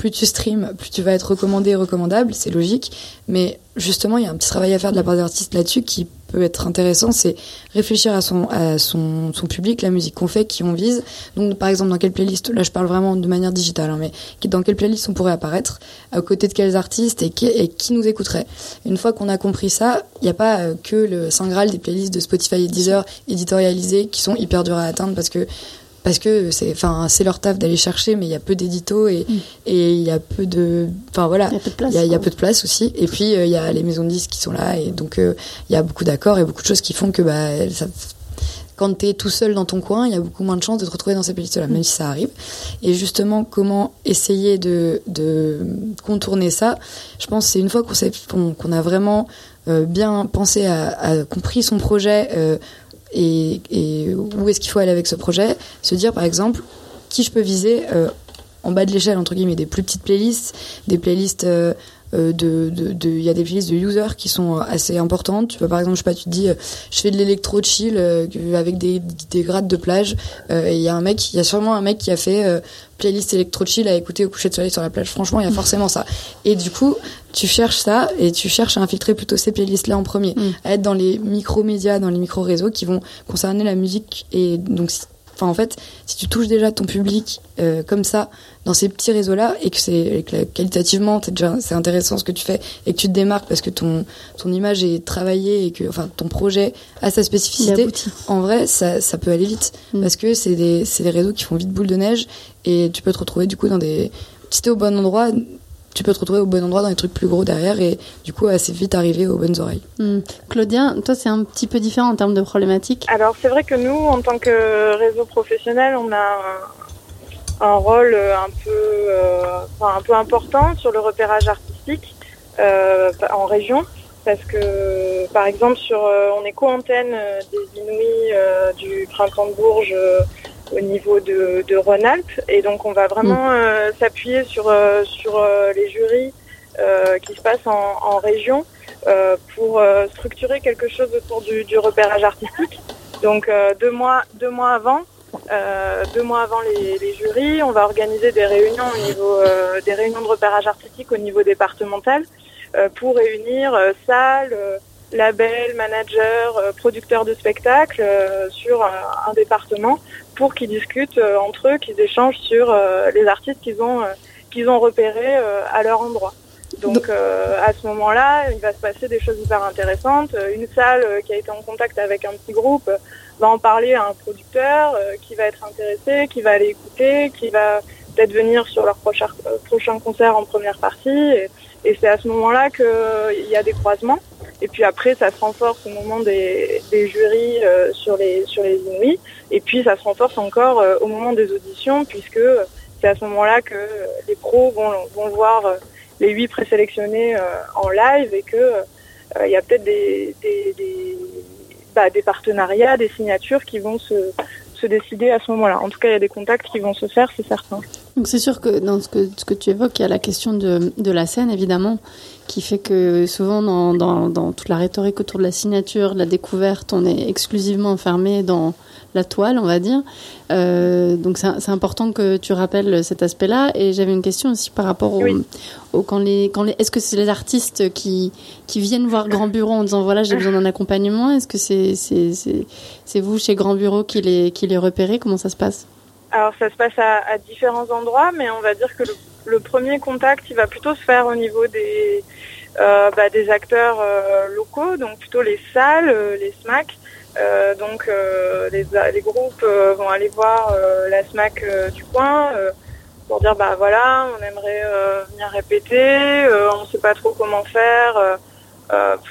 plus tu streams, plus tu vas être recommandé et recommandable, c'est logique. Mais justement, il y a un petit travail à faire de la part des artistes là-dessus qui peut être intéressant, c'est réfléchir à son, à son, son public, la musique qu'on fait, qui on vise. Donc, par exemple, dans quelle playlist, là je parle vraiment de manière digitale, hein, mais dans quelle playlist on pourrait apparaître, à côté de quels artistes et qui, et qui nous écouterait. Une fois qu'on a compris ça, il n'y a pas euh, que le Saint Graal des playlists de Spotify et Deezer éditorialisées qui sont hyper dures à atteindre parce que parce que c'est enfin c'est leur taf d'aller chercher mais il y a peu d'éditos et mm. et il y a peu de enfin voilà il y a peu de place il y, a peu de place aussi et puis euh, il y a les maisons de disques qui sont là et donc euh, il y a beaucoup d'accords et beaucoup de choses qui font que bah ça, quand tu es tout seul dans ton coin, il y a beaucoup moins de chances de te retrouver dans ces playlists-là, même si ça arrive. Et justement, comment essayer de, contourner ça Je pense c'est une fois qu'on a vraiment euh, bien pensé compris son projet, euh, et, et où est-ce qu'il faut aller avec ce projet. Se dire par exemple qui je peux viser euh, en bas de l'échelle entre guillemets des plus petites playlists, des playlists euh, de il de, y a des playlists de users qui sont assez importantes. Tu vois par exemple je sais pas tu te dis euh, je fais de l'électro chill euh, avec des, des grades de plage et il y a un mec il y a sûrement un mec qui a fait playlist électro chill à écouter au coucher de soleil sur la plage. Franchement il y a forcément ça. Et du coup tu cherches ça et tu cherches à infiltrer plutôt ces playlists là en premier, mm. à être dans les micro médias, dans les micro réseaux qui vont concerner la musique et donc enfin en fait, si tu touches déjà ton public euh, comme ça dans ces petits réseaux-là et que c'est qualitativement c'est déjà c'est intéressant ce que tu fais et que tu te démarques parce que ton ton image est travaillée et que enfin ton projet a sa spécificité. En vrai, ça ça peut aller vite mm. parce que c'est des c'est des réseaux qui font vite boule de neige et tu peux te retrouver du coup dans des si t'es au bon endroit tu peux te retrouver au bon endroit dans les trucs plus gros derrière et du coup assez vite arriver aux bonnes oreilles. Hmm. Claudia, toi c'est un petit peu différent en termes de problématiques. Alors c'est vrai que nous, en tant que réseau professionnel, on a un, rôle un peu, euh, un peu important sur le repérage artistique euh, en région parce que par exemple sur euh, on est co-antenne des Inouïs du printemps de Bourges au niveau de, de Rhône-Alpes. Et donc, on va vraiment mm. euh, s'appuyer sur, euh, sur euh, les jurys qui se passent en, en région pour structurer quelque chose autour du, du repérage artistique. Donc, deux, mois, deux mois avant, euh, deux mois avant les, les, jurys, on va organiser des réunions au niveau euh, des réunions de repérage artistique au niveau départemental euh, pour réunir salles, labels, managers, producteurs de spectacles sur un département pour qu'ils discutent euh, entre eux, qu'ils échangent sur euh, les artistes qu'ils ont, euh, qu'ils ont repérés à leur endroit. Donc à ce moment-là, il va se passer des choses hyper intéressantes. Une salle qui a été en contact avec un petit groupe va en parler à un producteur qui va être intéressé, qui va aller écouter, qui va peut-être venir sur leur prochain, prochain concert en première partie. Et, et c'est à ce moment-là qu'il y a des croisements. Et puis après, ça se renforce au moment des, jurys euh, sur les sur les Inuits. Et puis ça se renforce encore euh, au moment des auditions, puisque c'est à ce moment-là que les pros vont, vont voir euh, les huit présélectionnés en live et que il y a peut-être des, bah, des partenariats, des signatures qui vont se se décider à ce moment-là. En tout cas, il y a des contacts qui vont se faire, c'est certain. Donc c'est sûr que dans ce que, ce que tu évoques, il y a la question de, de la scène, évidemment, qui fait que souvent dans, dans, dans, toute la rhétorique autour de la signature, de la découverte, on est exclusivement enfermé dans la toile, on va dire. Euh, donc c'est important que tu rappelles cet aspect-là. Et j'avais une question aussi par rapport au, au quand les, quand les, est-ce que c'est les artistes qui, qui viennent voir Grand Bureau en disant voilà j'ai besoin d'un accompagnement? Est-ce que c'est c'est, c'est, c'est vous chez Grand Bureau qui les, qui les repérez? Comment ça se passe? Alors ça se passe à, différents endroits, mais on va dire que le, premier contact, il va plutôt se faire au niveau des, euh, bah, des acteurs euh, locaux, donc plutôt les salles, euh, les SMAC. Donc les, les, groupes vont aller voir la SMAC du coin pour dire bah voilà, on aimerait venir répéter, on ne sait pas trop comment faire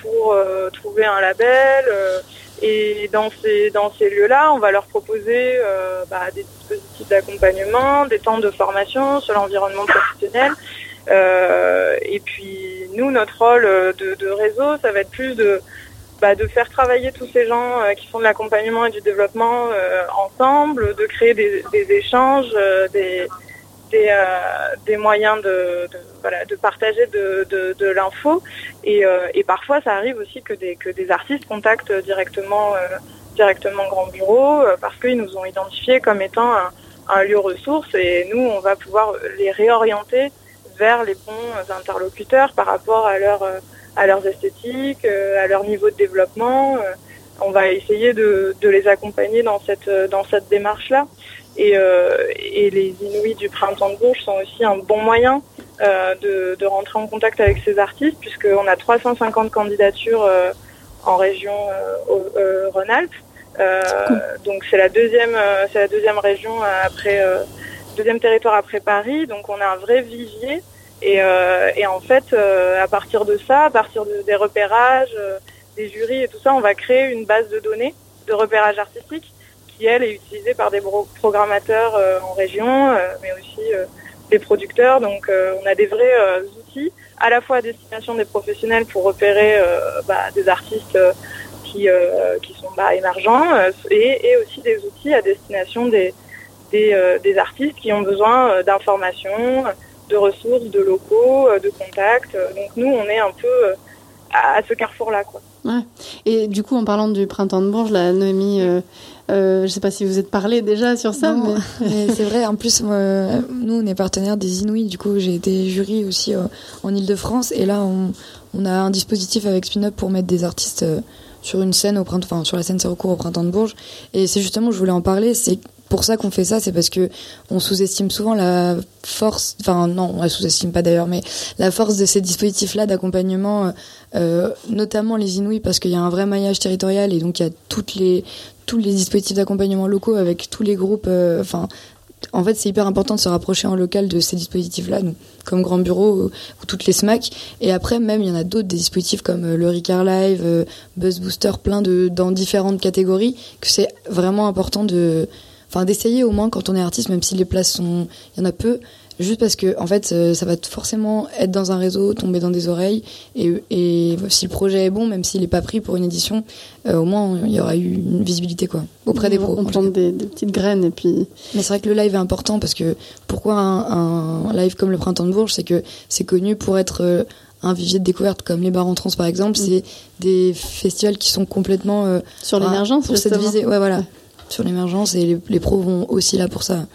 pour trouver un label. Et dans ces, dans ces lieux-là, on va leur proposer euh, bah, des dispositifs d'accompagnement, des temps de formation sur l'environnement professionnel. Euh, et puis nous, notre rôle de, de, réseau, ça va être plus de, bah, de faire travailler tous ces gens euh, qui font de l'accompagnement et du développement euh, ensemble, de créer des, des échanges, euh, des, des, euh, des moyens de, partager de, l'info. Et, euh, et parfois, ça arrive aussi que des, artistes contactent directement, euh, directement Grand Bureau parce qu'ils nous ont identifiés comme étant un, lieu ressource et nous, on va pouvoir les réorienter vers les bons interlocuteurs par rapport à, leur, à leurs esthétiques, à leur niveau de développement. On va essayer de, les accompagner dans cette, dans cette démarche-là. Et, euh, et, les Inuits du printemps de Bourges sont aussi un bon moyen euh, de, de, rentrer en contact avec ces artistes, puisqu'on a 350 candidatures euh, en région Rhône-Alpes. Donc c'est la deuxième, c'est la deuxième région après, deuxième territoire après Paris. Donc on a un vrai vivier. Et, et en fait, à partir de ça, à partir de, des repérages, des jurys et tout ça, on va créer une base de données de repérage artistique qui elle est utilisée par des programmateurs euh, en région, euh, mais aussi euh, des producteurs. Donc on a des vrais outils à la fois à destination des professionnels pour repérer bah, des artistes qui, qui sont bah, émergents et, et, aussi des outils à destination des, des, artistes qui ont besoin d'informations, de ressources, de locaux, de contacts. Donc nous, on est un peu à, ce carrefour-là. Ouais. Et du coup, en parlant du printemps de Bourges, la Noémie, euh, je sais pas si vous êtes parlé déjà sur ça, mais, mais c'est vrai. En plus, nous, on est partenaire des Inuits. Du coup, j'ai été jury aussi euh, en Ile-de-France, et là, on, on, a un dispositif avec Spin-Up pour mettre des artistes euh, sur une scène au printemps, enfin sur la scène c'est recours au printemps de Bourges. Et c'est justement, je voulais en parler, c'est pour ça qu'on fait ça, c'est parce que on sous-estime souvent la force, enfin non, on la sous-estime pas d'ailleurs, mais la force de ces dispositifs-là d'accompagnement, euh, notamment les Inouïs, parce qu'il y a un vrai maillage territorial et donc il y a toutes les tous les dispositifs d'accompagnement locaux avec tous les groupes, euh, enfin en fait, c'est hyper important de se rapprocher en local de ces dispositifs-là, comme Grand Bureau ou, toutes les SMAC. Et après, même, il y en a d'autres, des dispositifs comme euh, le Ricard Live, euh, Buzz Booster, plein de, dans différentes catégories, que c'est vraiment important de, enfin, d'essayer au moins quand on est artiste, même si les places sont, il y en a peu, juste parce que en fait euh, ça va forcément être dans un réseau, tomber dans des oreilles et, et si le projet est bon, même s'il n'est pas pris pour une édition, euh, au moins il y aura eu une visibilité quoi auprès des pros. On plante des, petites graines et puis. Mais c'est vrai que le live est important parce que pourquoi un, live comme le Printemps de Bourges, c'est que c'est connu pour être euh, un vivier de découverte comme les bars en trans par exemple, mm. c'est des festivals qui sont complètement sur l'émergence pour cette visée. Ouais voilà, sur l'émergence et les, les pros vont aussi là pour ça.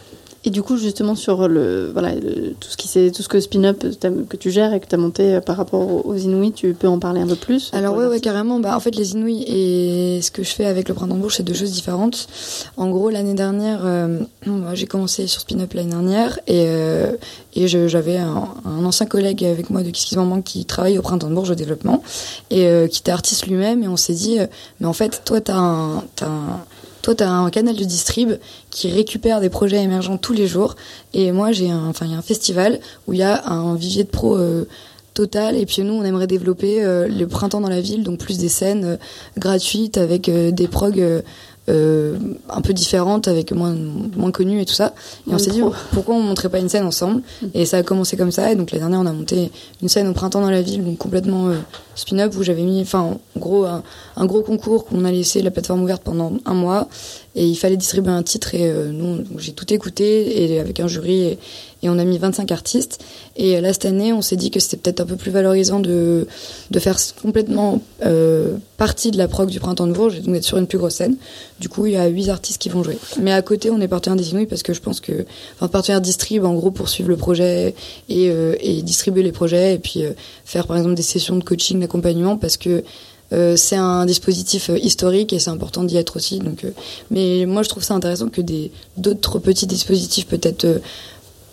Et du coup, justement, sur le, voilà, tout, ce qui tout ce que Spin-Up que tu gères et que tu as monté euh, par rapport aux Inuits, tu peux en parler un peu plus? Alors, oui, ouais, carrément. Bah, en fait, les Inuits et ce que je fais avec le Printemps de Bourges, c'est deux choses différentes. En gros, l'année dernière, euh, j'ai commencé sur Spin-Up l'année dernière et, euh, et j'avais un, ancien collègue avec moi de Kiss Kiss qui travaille au Printemps de Bourges au développement et qui était artiste lui-même. Et on s'est dit, mais en fait, toi, tu as un, un toi, tu un canal de distrib qui récupère des projets émergents tous les jours. Et moi, j'ai un, enfin, y a un festival où il y a un vivier de pros euh, total. Et puis nous, on aimerait développer euh, le printemps dans la ville, donc plus des scènes euh, gratuites avec des progs euh, un peu différente avec moins moins connues et tout ça. Et on s'est dit pourquoi on montrait pas une scène ensemble? Mm. et ça a commencé comme ça et donc l'année dernière on a monté une scène au printemps dans la ville donc complètement euh, spin-up où j'avais mis enfin en gros un, gros concours qu'on a laissé la plateforme ouverte pendant un mois et il fallait distribuer un titre et euh, nous j'ai tout écouté et avec un jury et, on a mis 25 artistes. Et là, cette année, on s'est dit que c'était peut-être un peu plus valorisant de, de faire complètement euh, partie de la prog du Printemps de Bourges et donc d'être sur une plus grosse scène. Du coup, il y a 8 artistes qui vont jouer. Mais à côté, on est partenaire des Inouïs parce que je pense que, enfin, partenaire distrib, en gros, pour suivre le projet et, euh, et distribuer les projets et puis euh, faire, par exemple, des sessions de coaching, d'accompagnement parce que euh, c'est un dispositif historique et c'est important d'y être aussi. Donc, mais moi, je trouve ça intéressant que des d'autres petits dispositifs peut-être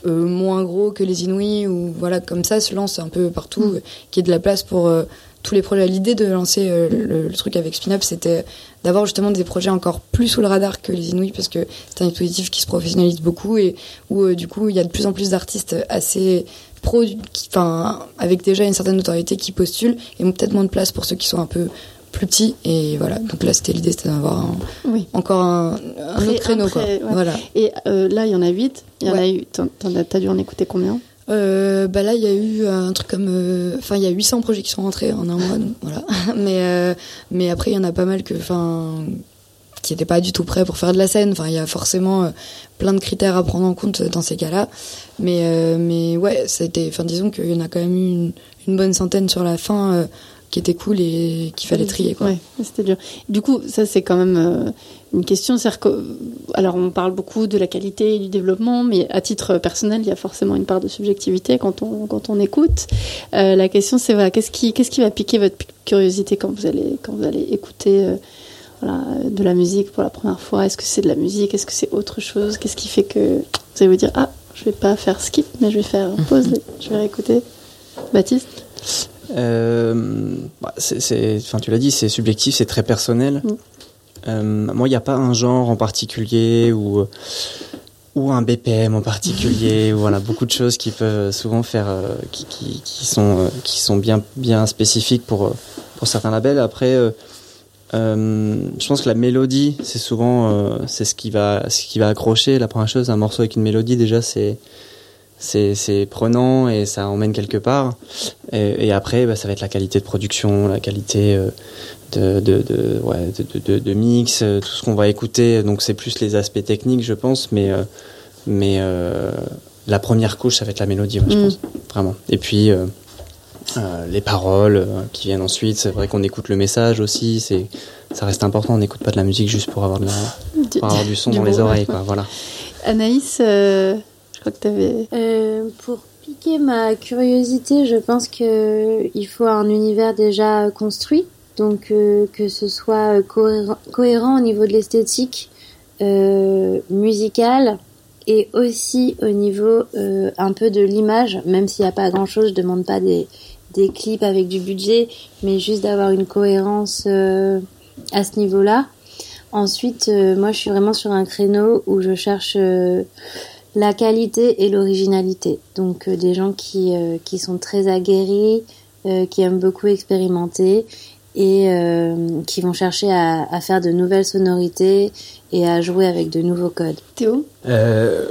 euh, moins gros que les Inouïs ou voilà comme ça se lance un peu partout, mm. qui est de la place pour euh, tous les projets. L'idée de lancer euh, le, truc avec Spin-Up, c'était d'avoir justement des projets encore plus sous le radar que les Inouïs parce que c'est un dispositif qui se professionnalise beaucoup et où du coup il y a de plus en plus d'artistes assez pro, enfin avec déjà une certaine notoriété qui postulent et peut-être moins de place pour ceux qui sont un peu plus petit et voilà. Donc là c'était l'idée c'était d'avoir encore un, autre créneau quoi. voilà. Et euh, là il y en a 8 il y en a eu t'as dû en écouter combien? Euh, bah là il y a eu un truc comme euh, enfin il y a 800 projets qui sont rentrés en un mois voilà. Mais mais après il y en a pas mal que enfin qui n'étaient pas du tout prêts pour faire de la scène enfin il y a forcément plein de critères à prendre en compte dans ces cas-là mais mais ouais c'était enfin disons qu'il y en a quand même eu une, une bonne centaine sur la fin qui était cool et qu'il fallait trier. Quoi. Ouais, c'était dur. Du coup, ça c'est quand même euh, une question. Que, alors on parle beaucoup de la qualité et du développement, mais à titre personnel, il y a forcément une part de subjectivité quand on, quand on écoute. Euh, la question c'est voilà, qu'est-ce qui, qu'est-ce qui va piquer votre curiosité quand vous allez, quand vous allez écouter euh, voilà, de la musique pour la première fois Est-ce que c'est de la musique? Est-ce que c'est autre chose? Qu'est-ce qui fait que vous allez vous dire ah, je vais pas faire skip, mais je vais faire pause, je vais réécouter? Baptiste? Euh, bah, c'est, enfin, tu l'as dit, c'est subjectif, c'est très personnel. Mm. Euh, moi, il n'y a pas un genre en particulier ou ou un BPM en particulier, ou voilà beaucoup de choses qui peuvent souvent faire, euh, qui, qui, qui, sont qui sont bien bien spécifiques pour pour certains labels. Après, je pense que la mélodie, c'est souvent c'est ce qui va ce qui va accrocher. La première chose, un morceau avec une mélodie déjà, c'est c'est prenant et ça emmène quelque part. Et, et après, bah, ça va être la qualité de production, la qualité euh, de, de, de, ouais, de, de, mix, euh, tout ce qu'on va écouter. Donc c'est plus les aspects techniques, je pense, mais, euh, mais la première couche, ça va être la mélodie, je mm. pense, vraiment. Et puis les paroles qui viennent ensuite, c'est vrai qu'on écoute le message aussi, c'est ça reste important, on n'écoute pas de la musique juste pour avoir, de la, pour avoir du son dans les oreilles. Quoi, voilà. Anaïs crois que tu avais... Euh, pour piquer ma curiosité, je pense que il faut un univers déjà construit, donc euh, que ce soit cohérent, cohérent, au niveau de l'esthétique, euh, musical et aussi au niveau euh, un peu de l'image, même s'il n'y a pas grand-chose, je demande pas des, des clips avec du budget, mais juste d'avoir une cohérence euh, à ce niveau-là. Ensuite, euh, moi, je suis vraiment sur un créneau où je cherche euh, la qualité et l'originalité. Donc, euh, des gens qui, euh, qui sont très aguerris, euh, qui aiment beaucoup expérimenter et euh, qui vont chercher à, à faire de nouvelles sonorités et à jouer avec de nouveaux codes. Théo? Euh,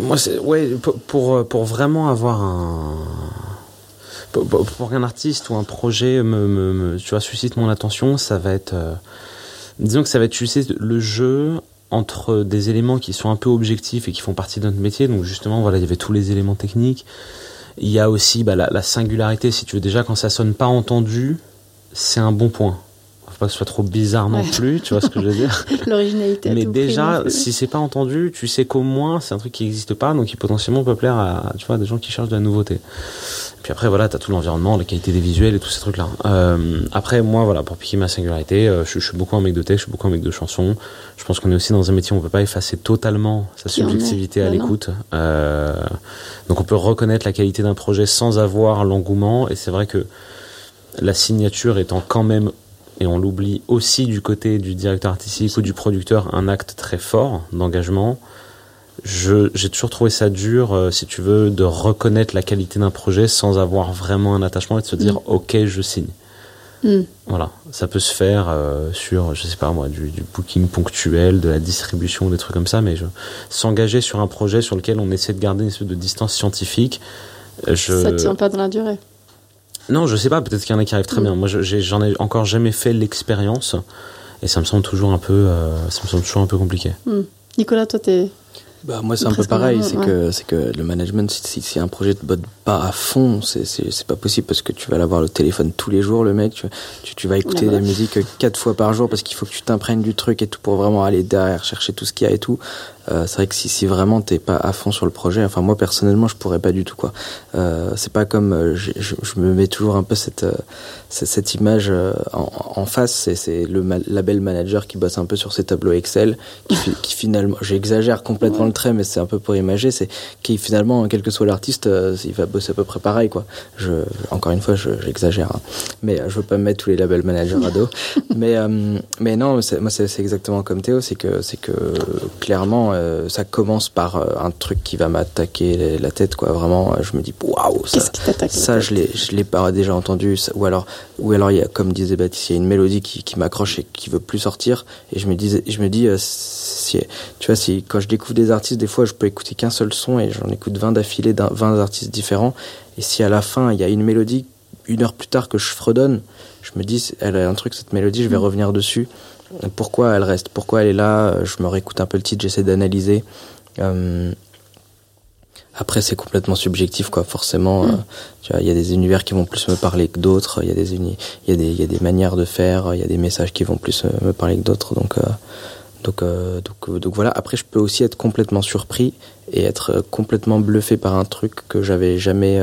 moi, c'est ouais pour- pour pour vraiment avoir un pour, qu'un artiste ou un projet me, me, me- tu vois suscite mon attention, ça va être euh, disons que ça va être tu sais le jeu entre des éléments qui sont un peu objectifs et qui font partie de notre métier. Donc justement, voilà, il y avait tous les éléments techniques. Il y a aussi bah, la, la singularité, si tu veux. Déjà, quand ça sonne pas entendu, c'est un bon point. Faut pas que ce soit trop bizarre non Ouais. plus, tu vois ce que je veux dire. L'originalité. à Mais déjà, si c'est pas entendu, tu sais qu'au moins c'est un truc qui n'existe pas, donc qui potentiellement peut plaire à tu vois, des gens qui cherchent de la nouveauté. Puis après, voilà, t'as tout l'environnement, la qualité des visuels et tous ces trucs-là. Euh, après, moi, voilà, pour piquer ma singularité, euh, je, je suis beaucoup un mec de texte, je suis beaucoup un mec de chansons. Je pense qu'on est aussi dans un métier où on peut pas effacer totalement sa subjectivité à l'écoute. Euh, donc on peut reconnaître la qualité d'un projet sans avoir l'engouement, et c'est vrai que la signature étant quand même et on l'oublie aussi du côté du directeur artistique ou du producteur, un acte très fort d'engagement. J'ai toujours trouvé ça dur, euh, si tu veux, de reconnaître la qualité d'un projet sans avoir vraiment un attachement et de se dire, ok, je signe. Mm. Voilà, ça peut se faire euh, sur, je sais pas moi, du, du booking ponctuel, de la distribution, des trucs comme ça, mais s'engager sur un projet sur lequel on essaie de garder une espèce de distance scientifique, euh, je... Ça tient pas dans la durée. Non, je sais pas, peut-être qu'il y en a qui arrivent très Mm. bien. Moi, j'en ai encore jamais fait l'expérience et ça me semble toujours un peu, euh, ça me semble toujours un peu compliqué. Nicolas, toi, t'es. Bah, moi, c'est un peu pareil. C'est que, c'est que le management, si, si, si un projet te botte pas à fond, c'est, c'est, c'est pas possible parce que tu vas l'avoir le téléphone tous les jours, le mec. Tu, tu, tu vas écouter la musique quatre fois par jour parce qu'il faut que tu t'imprègnes du truc et tout pour vraiment aller derrière chercher tout ce qu'il y a et tout. Euh, c'est vrai que si, si vraiment t'es pas à fond sur le projet, enfin, moi, personnellement, je pourrais pas du tout, quoi. Euh, c'est pas comme, euh, je, je, me mets toujours un peu cette, euh, cette, cette image euh, en, en face. C'est, c'est le ma- label manager qui bosse un peu sur ses tableaux Excel, qui, qui finalement, j'exagère complètement le trait, mais c'est un peu pour imager, c'est qui finalement, quel que soit l'artiste, il va bosser à peu près pareil, quoi. Je, encore une fois, je- j'exagère, hein. mais je veux pas me mettre tous les labels managers à dos. mais, mais non, moi c'est exactement comme Théo, c'est que c'est que clairement, euh, ça commence par euh, un truc qui va m'attaquer la tête, quoi. Vraiment, euh, je me dis waouh, ça, ça, je l'ai, je l'ai pas déjà entendu. ça- ou alors, ou alors, il y a, comme disait Baptiste, il y a une mélodie qui, qui m'accroche et qui veut plus sortir. Et je me disais, je me dis, euh, si, tu vois, si quand je découvre des artistes, des fois, je peux écouter qu'un seul son et j'en écoute 20 d'affilée d'un 20 artistes différents. Et si à la fin, il y a une mélodie, une heure plus tard que je fredonne, je me dis, elle a un truc, cette mélodie, je vais revenir dessus. Pourquoi elle reste Pourquoi elle est là Je me réécoute un peu le titre, j'essaie d'analyser. Euh, après, c'est complètement subjectif, quoi. Forcément, euh, il y a des univers qui vont plus me parler que d'autres. Il y a des manières de faire. Il y a des messages qui vont plus euh, me parler que d'autres. Donc, euh, donc, euh, donc, euh, voilà. Après, je peux aussi être complètement surpris et être euh, complètement bluffé par un truc que j'avais jamais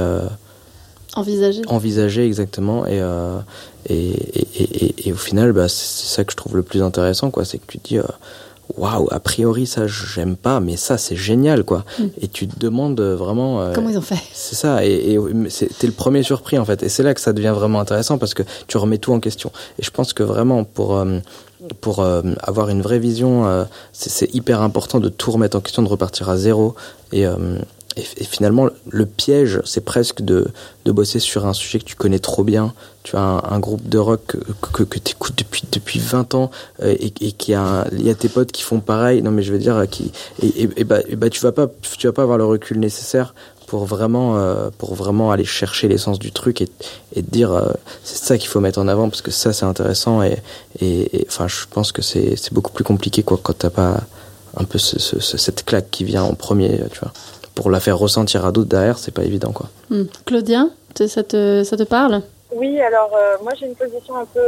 Envisagé. envisagé exactement. Et, euh, et, et, et, et- au final, bah, c'est ça que je trouve le plus intéressant, quoi. C'est que tu te dis. euh, Waouh, a priori ça j'aime pas, mais ça c'est génial quoi. Mm. Et tu te demandes euh, vraiment euh, Comment ils ont fait? c'est ça, et, t'es le premier surpris en fait, et c'est là que ça devient vraiment intéressant parce que tu remets tout en question. Et je pense que vraiment pour euh, pour euh, avoir une vraie vision, c'est hyper important de tout remettre en question, de repartir à zéro. Et, et, finalement, le piège, c'est presque de, de bosser sur un sujet que tu connais trop bien. Tu as un, groupe de rock que, que, tu écoutes depuis, depuis 20 ans euh, et, et qui a, il y a tes potes qui font pareil. Non, mais je veux dire, euh, qui, et, bah, bah, tu vas vas pas avoir le recul nécessaire pour vraiment, euh, pour vraiment aller chercher l'essence du truc et, et te dire, c'est ça qu'il faut mettre en avant parce que ça, c'est intéressant et, et, enfin, je pense que c'est, beaucoup plus compliqué quoi quand t'as pas un peu ce, ce- ce- cette claque qui vient en premier, tu vois. Pour la faire ressentir à d'autres derrière, c'est pas évident quoi. Hmm. Claudia, ça te, ça te parle? Oui, alors euh, moi j'ai une position un peu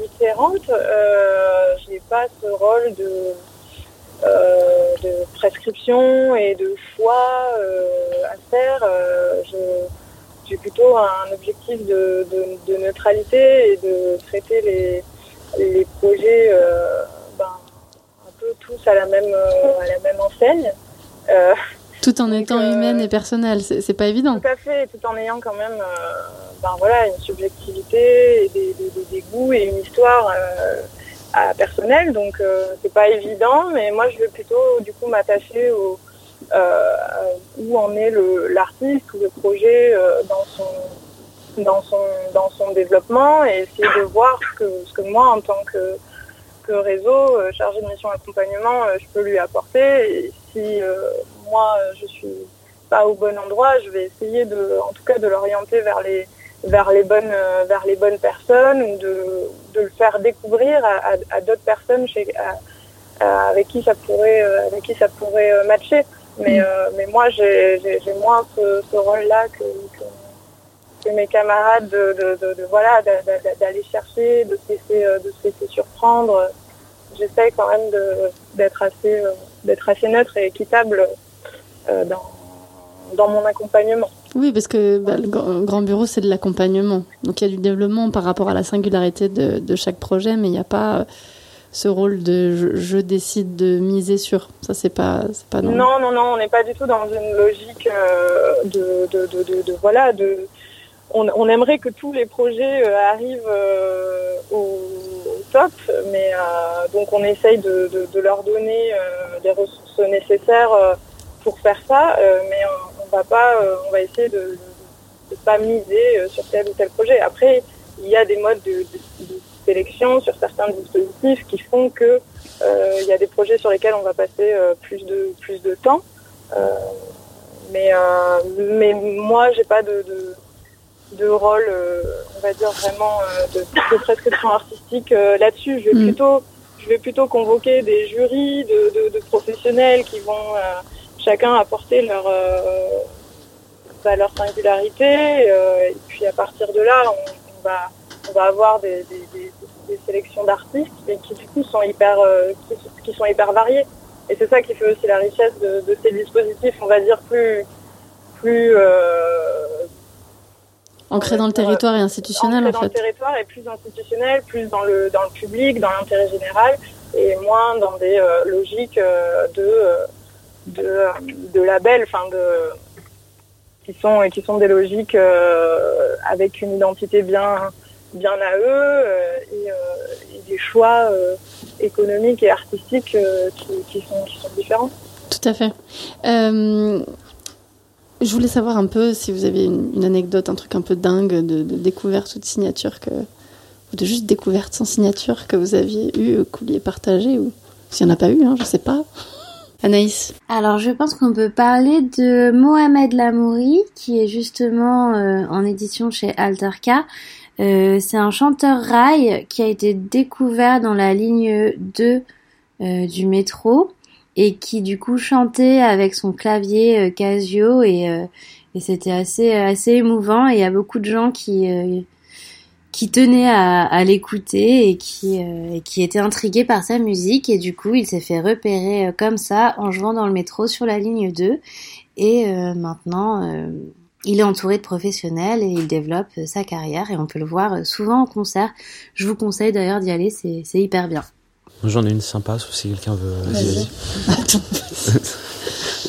différente. Euh, j'ai pas ce rôle de, euh, de prescription et de choix euh, à faire. Euh, je- j'ai plutôt un objectif de, de- de neutralité et de traiter les, les projets euh, ben, un peu tous à la même, à la même enseigne. Tout en étant humaine et personnelle, c'est pas évident. Tout à fait, tout en ayant quand même ben voilà, une subjectivité, des, des, des, goûts et une histoire à personnelle. Donc c'est pas évident, mais moi je vais plutôt du coup m'attacher au euh, où en est l'artiste ou le projet euh, dans son dans son dans son développement et essayer de voir ce que ce que moi en tant que que réseau euh, chargé de mission accompagnement je peux lui apporter et si moi je suis pas au bon endroit je vais essayer de en tout cas de l'orienter vers les vers les bonnes vers les bonnes personnes ou de, de le faire découvrir à, à, d'autres personnes chez avec qui ça pourrait avec qui ça pourrait matcher mais, mm. euh, mais moi, j'ai moins ce, ce rôle-là que, que, que, mes camarades de, de, de, voilà d'aller chercher, de se laisser, euh, de se laisser surprendre. J'essaie quand même d'être assez, euh, d'être assez neutre et équitable dans, dans mon accompagnement. Oui, parce que bah, le grand bureau, c'est de l'accompagnement. Donc il y a du développement par rapport à la singularité de, de chaque projet, mais il n'y a pas ce rôle de je, décide de miser sur. Ça, c'est pas, c'est pas non. Non, non, non, on n'est pas du tout dans une logique euh, de, de, de, de, voilà, de. On, on, aimerait que tous les projets euh, arrivent euh, au, mais donc on essaye de, leur donner les ressources nécessaires pour faire ça, mais on, va pas, on va essayer de ne pas miser sur tel ou tel projet. Après, il y a des modes de, sélection sur certains dispositifs qui font que euh, il y a des projets sur lesquels on va passer euh, plus de plus de temps. Euh, mais mais moi j'ai pas de, de rôle, on va dire vraiment de, de prescription artistique là-dessus. Je vais mm. plutôt je vais plutôt convoquer des jurys de, de, de professionnels qui vont chacun apporter leur bah, leur singularité et puis à partir de là on, on va on va avoir des, des, des, des sélections d'artistes et qui du coup sont hyper euh, qui, sont hyper variés et c'est ça qui fait aussi la richesse de, de, ces dispositifs on va dire plus plus euh, ancré dans le territoire et institutionnel en fait dans le territoire et plus institutionnel plus dans le dans le public dans l'intérêt général et moins dans des euh, logiques euh, de de de labels enfin de qui sont qui sont des logiques avec une identité bien bien à eux euh, et, euh, et, des choix euh, économiques et artistiques qui, qui, sont, qui sont différents. Tout à fait. Je voulais savoir un peu si vous avez une, anecdote, un truc un peu dingue de, découverte ou de signature que ou de juste découverte sans signature que vous aviez eu, que vous ou s'il n'y en a pas eu, hein, je sais pas. Anaïs. Alors je pense qu'on peut parler de Mohamed Lamouri qui est justement en édition chez Alterka. Euh, c'est un chanteur rail qui a été découvert dans la ligne 2 euh, du métro et qui du coup chantait avec son clavier euh, Casio et, et c'était assez assez émouvant et il y a beaucoup de gens qui qui tenaient à, à l'écouter et qui et qui étaient intrigués par sa musique et du coup il s'est fait repérer comme ça en jouant dans le métro sur la ligne 2 et maintenant il est entouré de professionnels et il développe sa carrière et on peut le voir souvent en concert. Je vous conseille d'ailleurs d'y aller, c'est hyper bien. J'en ai une sympa, sauf si quelqu'un veut. Vas-y,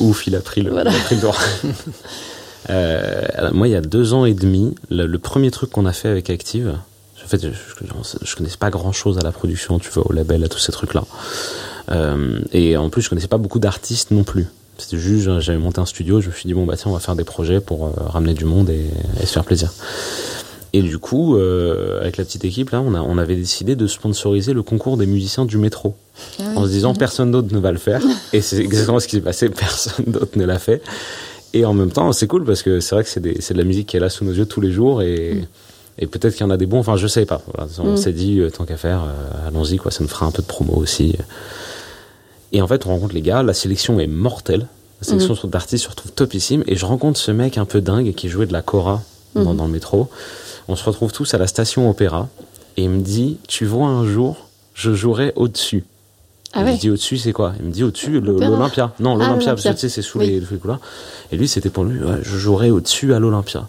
Ouf, il a pris le, il a pris le droit. euh, moi, il y a deux ans et demi, le, premier truc qu'on a fait avec Active, en fait, je, je, je connaissais pas grand chose à la production, tu vois, au label, à tous ces trucs-là. Euh, et en plus, je connaissais pas beaucoup d'artistes non plus. C'était juste, j'avais monté un studio, je me suis dit, bon, bah tiens, on va faire des projets pour euh, ramener du monde et, et, se faire plaisir. Et du coup, euh, avec la petite équipe, là, on, a, on avait décidé de sponsoriser le concours des musiciens du métro. Ah en se disant, personne d'autre ne va le faire. et c'est exactement ce qui s'est passé, personne d'autre ne l'a fait. Et en même temps, c'est cool parce que c'est vrai que c'est de la musique qui est là sous nos yeux tous les jours et, mm. et peut-être qu'il y en a des bons. Enfin, je sais pas. Voilà, on mm. s'est dit, euh, tant qu'à faire, euh, allons-y, quoi. Ça nous fera un peu de promo aussi. Et en fait, on rencontre les gars, la sélection est mortelle. La sélection mmh. d'artistes se retrouve topissime. Et je rencontre ce mec un peu dingue qui jouait de la cora dans, dans, le métro. On se retrouve tous à la station Opéra. Et il me dit Tu vois, un jour, je jouerai au-dessus. Ah ouais. Je dis au-dessus, c'est quoi? Il me dit au-dessus, l'Olympia. Non, ah, l'Olympia, parce que tu sais, c'est sous, oui. les, les couloirs. Et lui, c'était pour lui ouais, Je jouerai au-dessus à l'Olympia.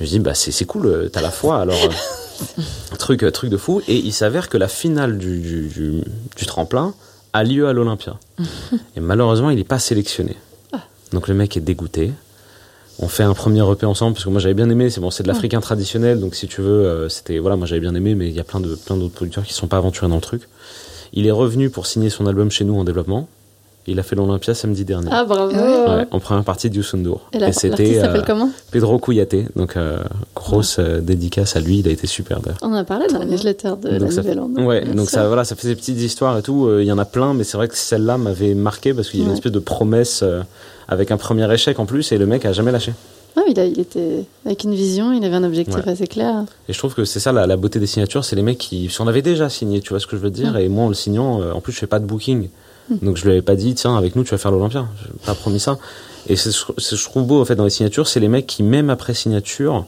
Je dis Bah, c'est cool, euh, t'as la foi, alors. Euh, truc, truc de fou. Et il s'avère que la finale du, du, du, du tremplin a lieu à l'Olympia. et malheureusement, il n'est pas sélectionné. Ah. Donc le mec est dégoûté. On fait un premier EP ensemble parce que moi j'avais bien aimé. C'est bon, c'est de l'africain traditionnel, donc si tu veux, euh, c'était voilà, moi j'avais bien aimé, mais il y a plein de plein d'autres producteurs qui ne sont pas aventurés dans le truc. Il est revenu pour signer son album chez nous en développement. Il a fait l'Olympia samedi dernier. Ah, bravo. Ouais, en première partie du Sundour. Et, la, c'était euh, comment? Pedro Kouyaté. Donc euh, grosse euh, dédicace à lui. Il a été super d'ailleurs. On en a parlé dans la newsletter de Donc la ça Nouvelle Onde. Ouais, Bien donc sûr. ça, voilà, ça fait des petites histoires et tout. Euh, Il y en a plein, mais c'est vrai que celle-là m'avait marqué parce qu'il y avait une Ouais. espèce de promesse euh, avec un premier échec en plus et le mec a jamais lâché. Ah, il, a- il était avec une vision, il avait un objectif Ouais. assez clair. Et je trouve que c'est ça la, la beauté des signatures, c'est les mecs qui si on avait déjà signé, tu vois ce que je veux dire. Et moi en le signant, euh, en plus je fais pas de booking. Donc je lui avais pas dit tiens avec nous tu vas faire l'Olympia, je pas promis ça. Et c'est ce je trouve beau en fait dans les signatures, c'est les mecs qui même après signature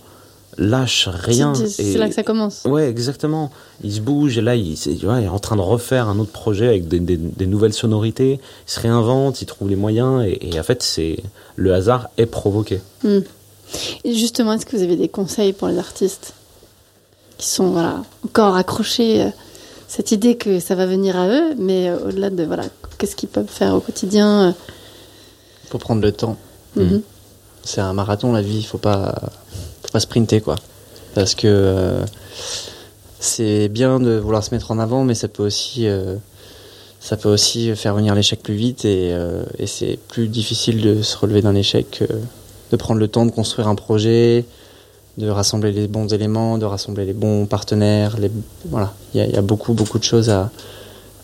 lâchent rien. C'est, là que ça commence. Ouais, exactement. Il se bouge et là, il, c'est- tu vois, il est en train de refaire un autre projet avec des, des- des nouvelles sonorités. Il se réinvente, il trouve les moyens et, et en fait, c'est le hasard est provoqué. Hmm. Et justement, est-ce que vous avez des conseils pour les artistes qui sont voilà, encore accrochés à cette idée que ça va venir à eux, mais euh, au-delà de voilà, qu'est-ce qu'ils peuvent faire au quotidien Faut prendre le temps. euh, mhm. C'est un marathon, la vie. Il faut pas, faut pas sprinter, quoi. Parce que euh, c'est bien de vouloir se mettre en avant, mais ça peut aussi, euh, ça peut aussi faire venir l'échec plus vite et, euh, et c'est plus difficile de se relever d'un échec que de prendre le temps de construire un projet, de rassembler les bons éléments, de rassembler les bons partenaires. Les, voilà, il y a, il y a beaucoup, beaucoup de choses à,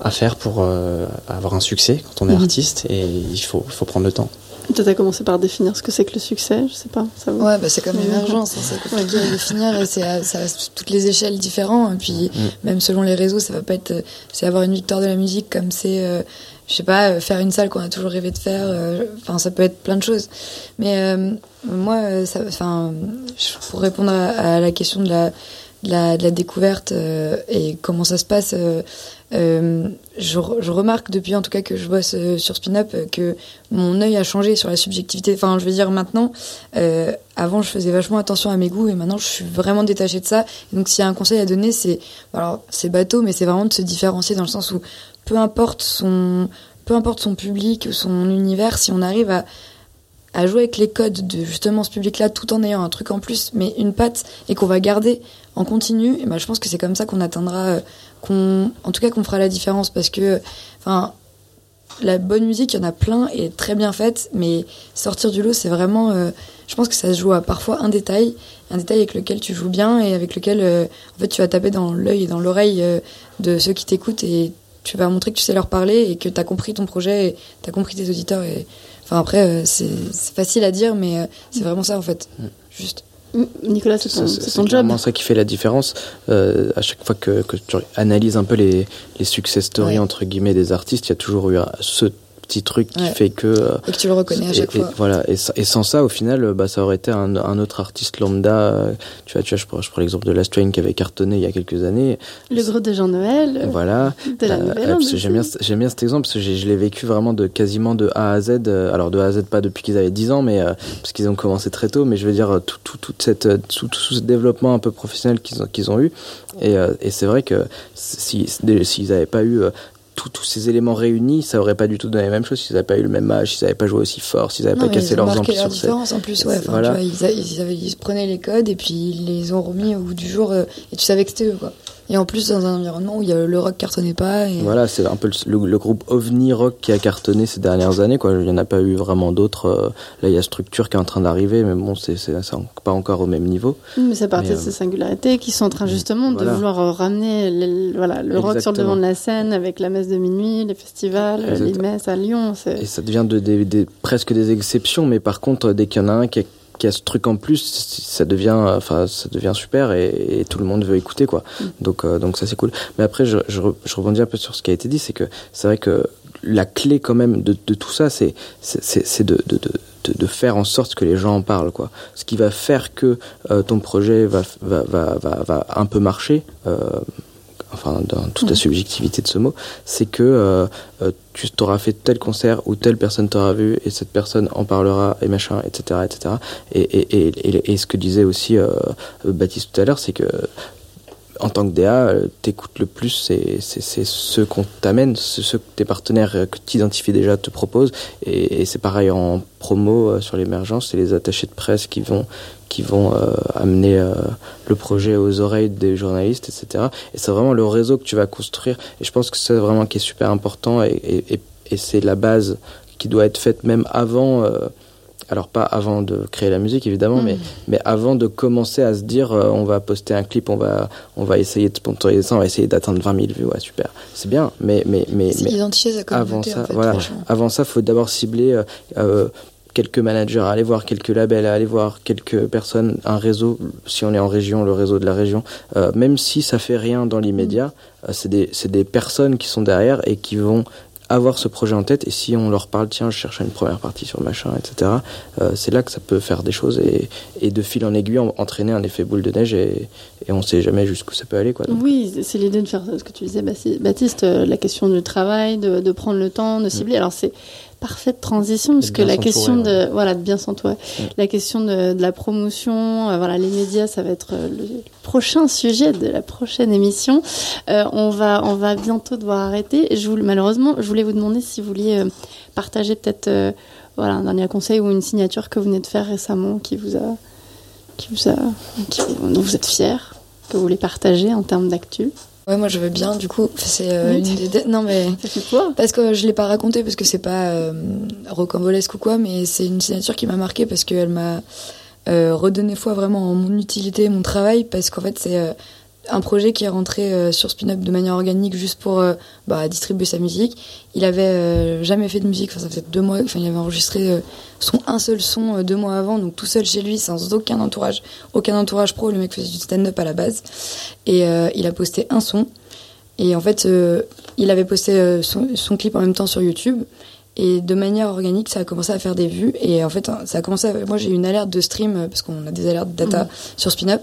à faire pour euh, avoir un succès quand on est Mhm. artiste et il faut, il faut prendre le temps. Toi, t'as commencé par définir ce que c'est que le succès, je sais pas. Ça Ouais, bah c'est comme l'émergence, hein, c'est compliqué à définir et c'est à, ça a toutes les échelles différentes. Et puis, même selon les réseaux, ça va pas être. C'est avoir une victoire de la musique comme c'est, euh, je sais pas, euh, faire une salle qu'on a toujours rêvé de faire. euh, Enfin, ça peut être plein de choses. Mais euh, moi, enfin, pour répondre à, à la question de la, de la, de la découverte et comment ça se passe, euh, je, je remarque depuis en tout cas que je bosse euh, sur Spin Up euh, que mon œil a changé sur la subjectivité. Enfin, je veux dire maintenant, avant je faisais vachement attention à mes goûts et maintenant je suis vraiment détachée de ça. Donc s'il y a un conseil à donner, c'est alors c'est bateau, mais c'est vraiment de se différencier dans le sens où peu importe son peu importe son public son univers, si on arrive à à jouer avec les codes de justement ce public-là tout en ayant un truc en plus, mais une patte et qu'on va garder en continu, et ben je pense que c'est comme ça qu'on atteindra, euh, qu'on, en tout cas qu'on fera la différence parce que, la bonne musique, il y en a plein et très bien faite, mais sortir du lot, c'est vraiment, euh, je pense que ça se joue à parfois un détail, un détail avec lequel tu joues bien et avec lequel, euh, en fait, tu vas taper dans l'œil et dans l'oreille de ceux qui t'écoutent tu vas montrer que tu sais leur parler et que tu as compris ton projet et tu as compris tes auditeurs et Enfin après, euh, c'est c'est facile à dire, mais euh, c'est vraiment ça en fait. Juste. Mm, Nicolas, c'est ton, C'est- c'est c'est ton job. clairement ça qui fait la différence. Euh, à chaque fois que, que tu analyses un peu les, les success stories Ouais. entre guillemets des artistes, il y a toujours eu un- ce petit truc qui Ouais. fait que euh, Et que tu le reconnais à chaque et, fois. voilà et, sa- et sans ça au final euh, bah ça aurait été un, un autre artiste lambda euh, tu vois tu vois je prends, je prends l'exemple de Last Train qui avait cartonné il y a quelques années Le gros de Jean-Noël, euh, voilà de la Euh, nouvelle euh, j'aime bien, j'aime bien cet exemple parce que je l'ai vécu vraiment de quasiment de A à Z. alors de A à Z pas depuis qu'ils avaient 10 ans, mais euh, parce qu'ils ont commencé très tôt. Mais je veux dire tout, tout, toute cette, tout, tout ce développement un peu professionnel qu'ils ont, qu'ils ont eu. Et, euh, et c'est vrai que si s'ils n'avaient pas eu euh, tous tous ces éléments réunis, ça aurait pas du tout donné la même chose. S'ils n'avaient pas eu le même âge, s'ils n'avaient pas joué aussi fort, s'ils n'avaient pas cassé ils ont leurs amplis leur sur différence en plus, ouais. Voilà. vois, ils, ils, avaient- ils prenaient les codes et puis ils les ont remis au bout du jour euh, et tu savais que c'était eux, quoi. Et en plus, dans un environnement où il y a, le rock cartonnait pas. Et... Voilà, c'est un peu le, le- le groupe OVNI Rock qui a cartonné ces dernières années. Quoi. Il n'y en a pas eu vraiment d'autres. euh, Là, il y a Structure qui est en train d'arriver, mais bon, c'est pas encore au même niveau. Mais ça partait de euh, ces singularités qui sont en train justement voilà. de vouloir euh, ramener le, voilà, le rock sur le Exactement. devant de la scène avec la messe de minuit, les festivals, euh, les Exactement. messes à Lyon. Et ça devient de, presque des exceptions, mais par contre, dès qu'il y en a un qui a, qui a ce truc en plus, ça devient, enfin, ça devient super et, et tout le monde veut écouter, quoi. Donc, euh, donc ça c'est cool. Mais après, je, je, re- je rebondis un peu sur ce qui a été dit, c'est que c'est vrai que la clé quand même de, de tout ça, c'est c'est- de, de, de, de- de faire en sorte que les gens en parlent, quoi. Ce qui va faire que euh, ton projet va, va, va, va, va un peu marcher. Euh, enfin dans toute la subjectivité de ce mot, c'est que euh, euh, tu t'auras fait tel concert ou telle personne t'aura vu et cette personne en parlera et machin, etc., etc. Et, et, et, et, et ce que disait aussi euh, Baptiste tout à l'heure, c'est que en tant que DA, euh, t'écoutes le plus, c'est, c'est, ceux qu'on t'amène, ceux que tes partenaires euh, que tu identifies déjà te proposent. Et, c'est pareil en promo euh, sur l'émergence, c'est les attachés de presse qui vont, qui vont amener le projet aux oreilles des journalistes, etc. Et c'est vraiment le réseau que tu vas construire. Et je pense que c'est vraiment qui est super important et, et c'est la base qui doit être faite même avant. Alors pas avant de créer la musique évidemment, Mm. mais mais avant de commencer à se dire euh, on va poster un clip, on va on va essayer de sponsoriser ça, on va essayer d'atteindre 20 000 vues, ouais super, c'est bien, mais mais mais, mais identifier sa avant ça, en fait, voilà, avant ça, faut d'abord cibler euh, euh, quelques managers, aller voir quelques labels, aller voir quelques personnes, un réseau. Si on est en région, le réseau de la région, euh, même si ça fait rien dans l'immédiat, euh, c'est des c'est des personnes qui sont derrière et qui vont avoir ce projet en tête et si on leur parle tiens je cherche une première partie sur machin etc euh, c'est là que ça peut faire des choses et, et de fil en aiguille en- entraîner un effet boule de neige et, et on sait jamais jusqu'où ça peut aller quoi Donc, Oui, c'est l'idée de faire ce que tu disais, Bapti- Baptiste, euh, la question du travail, de, de prendre le temps, de cibler. Alors c'est parfaite transition parce que la question de voilà de bien s'entourer, la question de, de la promotion, euh, voilà les médias, ça va être euh, le prochain sujet de la prochaine émission. Euh, on va on va bientôt devoir arrêter. Je voulais, malheureusement, je voulais vous demander si vous vouliez euh, partager peut-être voilà un dernier conseil ou une signature que vous venez de faire récemment qui vous a qui vous a qui, dont vous êtes fier que vous voulez partager en termes d'actu. Ouais, moi je veux bien, du coup. C'est euh, une des- Non, mais. Ça fait quoi Parce que je l'ai pas raconté parce que c'est pas euh, rocambolesque ou quoi, mais c'est une signature qui m'a marqué parce qu'elle m'a euh, redonné foi vraiment en mon utilité, mon travail, parce qu'en fait c'est euh, un projet qui est rentré euh, sur Spin-Up de manière organique juste pour euh, bah, distribuer sa musique. Il avait euh, jamais fait de musique, enfin ça faisait deux mois, enfin il avait enregistré son un seul son deux mois avant, donc tout seul chez lui, sans aucun entourage, aucun entourage pro. Le mec faisait du stand-up à la base, et il a posté un son. Et en fait, il avait posté son, son clip en même temps sur YouTube. Et de manière organique, ça a commencé à faire des vues. Et en fait, ça a commencé. À... Moi, j'ai eu une alerte de stream parce qu'on a des alertes de data sur SpinUp.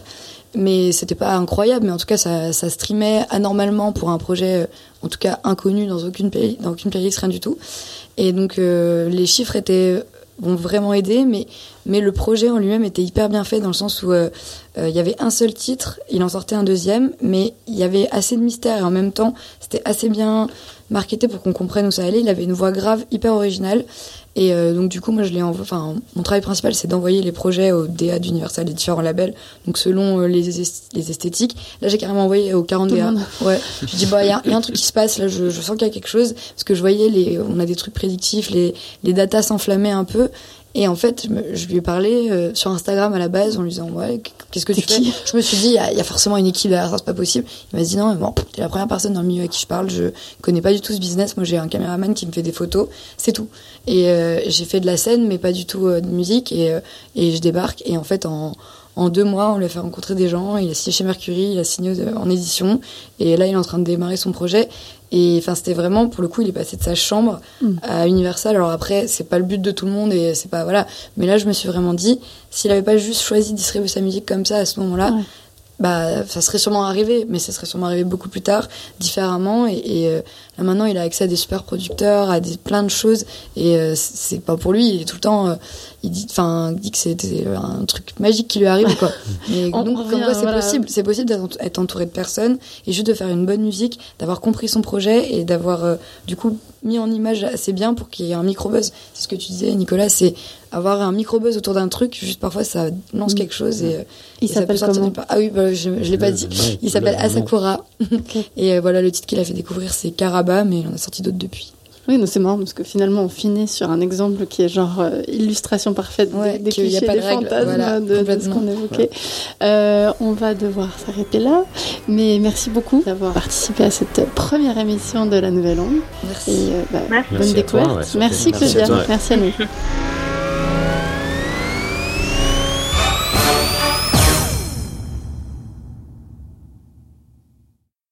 Mais c'était pas incroyable. Mais en tout cas, ça, ça streamait anormalement pour un projet, euh, en tout cas inconnu dans aucune play, dans aucune playlist, rien du tout. Et donc, euh, les chiffres étaient vont vraiment aider, mais mais le projet en lui-même était hyper bien fait dans le sens où euh, euh, il y avait un seul titre, il en sortait un deuxième, mais il y avait assez de mystère et en même temps c'était assez bien marketé pour qu'on comprenne où ça allait. Il avait une voix grave, hyper originale. Et euh, donc du coup, moi, je l'ai enfin, mon travail principal, c'est d'envoyer les projets au DA d'Universal, les différents labels, donc selon euh, les, est- les esthétiques. Là, j'ai carrément envoyé aux 40 Tout DA. Ouais. Je dis bah, il y, y a un truc qui se passe là. Je, je sens qu'il y a quelque chose parce que je voyais les, on a des trucs prédictifs, les les datas s'enflammaient un peu. Et en fait, je, lui ai parlé euh, sur Instagram à la base en lui disant ouais, qu'est-ce que tu fais Je me suis dit il y, a- il y a forcément une équipe derrière ça, c'est pas possible. Il m'a dit non, mais bon, t'es la première personne dans le milieu à qui je parle. Je connais pas du tout ce business. Moi, j'ai un caméraman qui me fait des photos, c'est tout. Et euh, j'ai fait de la scène, mais pas du tout euh, de musique. Et, euh, et je débarque. Et en fait, en, en deux mois, on lui a fait rencontrer des gens. Il a signé chez Mercury, il a signé euh, en édition. Et là, il est en train de démarrer son projet. Et enfin, c'était vraiment, pour le coup, il est passé de sa chambre Mm. à Universal. Alors après, c'est pas le but de tout le monde et c'est pas, voilà. Mais là, je me suis vraiment dit, s'il avait pas juste choisi de distribuer sa musique comme ça à ce moment-là, Ouais. bah, ça serait sûrement arrivé, mais ça serait sûrement arrivé beaucoup plus tard, différemment. Et, et, euh, là maintenant, il a accès à des super producteurs, à des, plein de choses. Et euh, c'est c'est pas pour lui. Il est tout le temps, euh, il dit, enfin, dit que c'était un truc magique qui lui arrive, quoi. Mais On donc, revient, comme quoi, c'est voilà. possible. C'est possible d'être entouré de personnes et juste de faire une bonne musique, d'avoir compris son projet et d'avoir, euh, du coup, mis en image assez bien pour qu'il y ait un micro-buzz. C'est ce que tu disais, Nicolas, c'est avoir un micro-buzz autour d'un truc, juste parfois ça lance quelque chose et, euh, Il s'appelle comment. Ah oui, bah, je, je l'ai pas dit. Il s'appelle Asakura. Et euh, voilà, le titre qu'il a fait découvrir, c'est Mais il en a sorti d'autres depuis. Oui, c'est marrant parce que finalement on finit sur un exemple qui est genre euh, illustration parfaite des- Ouais, des, a clichés, pas de des règle, fantasmes voilà, de- de, ce qu'on évoquait. Euh, on va devoir s'arrêter là, mais merci beaucoup d'avoir participé à cette première émission de la Nouvelle Onde. Merci. Et euh, bah, Merci. bonne Merci à toi, découverte. ouais, merci Claudia, merci à nous.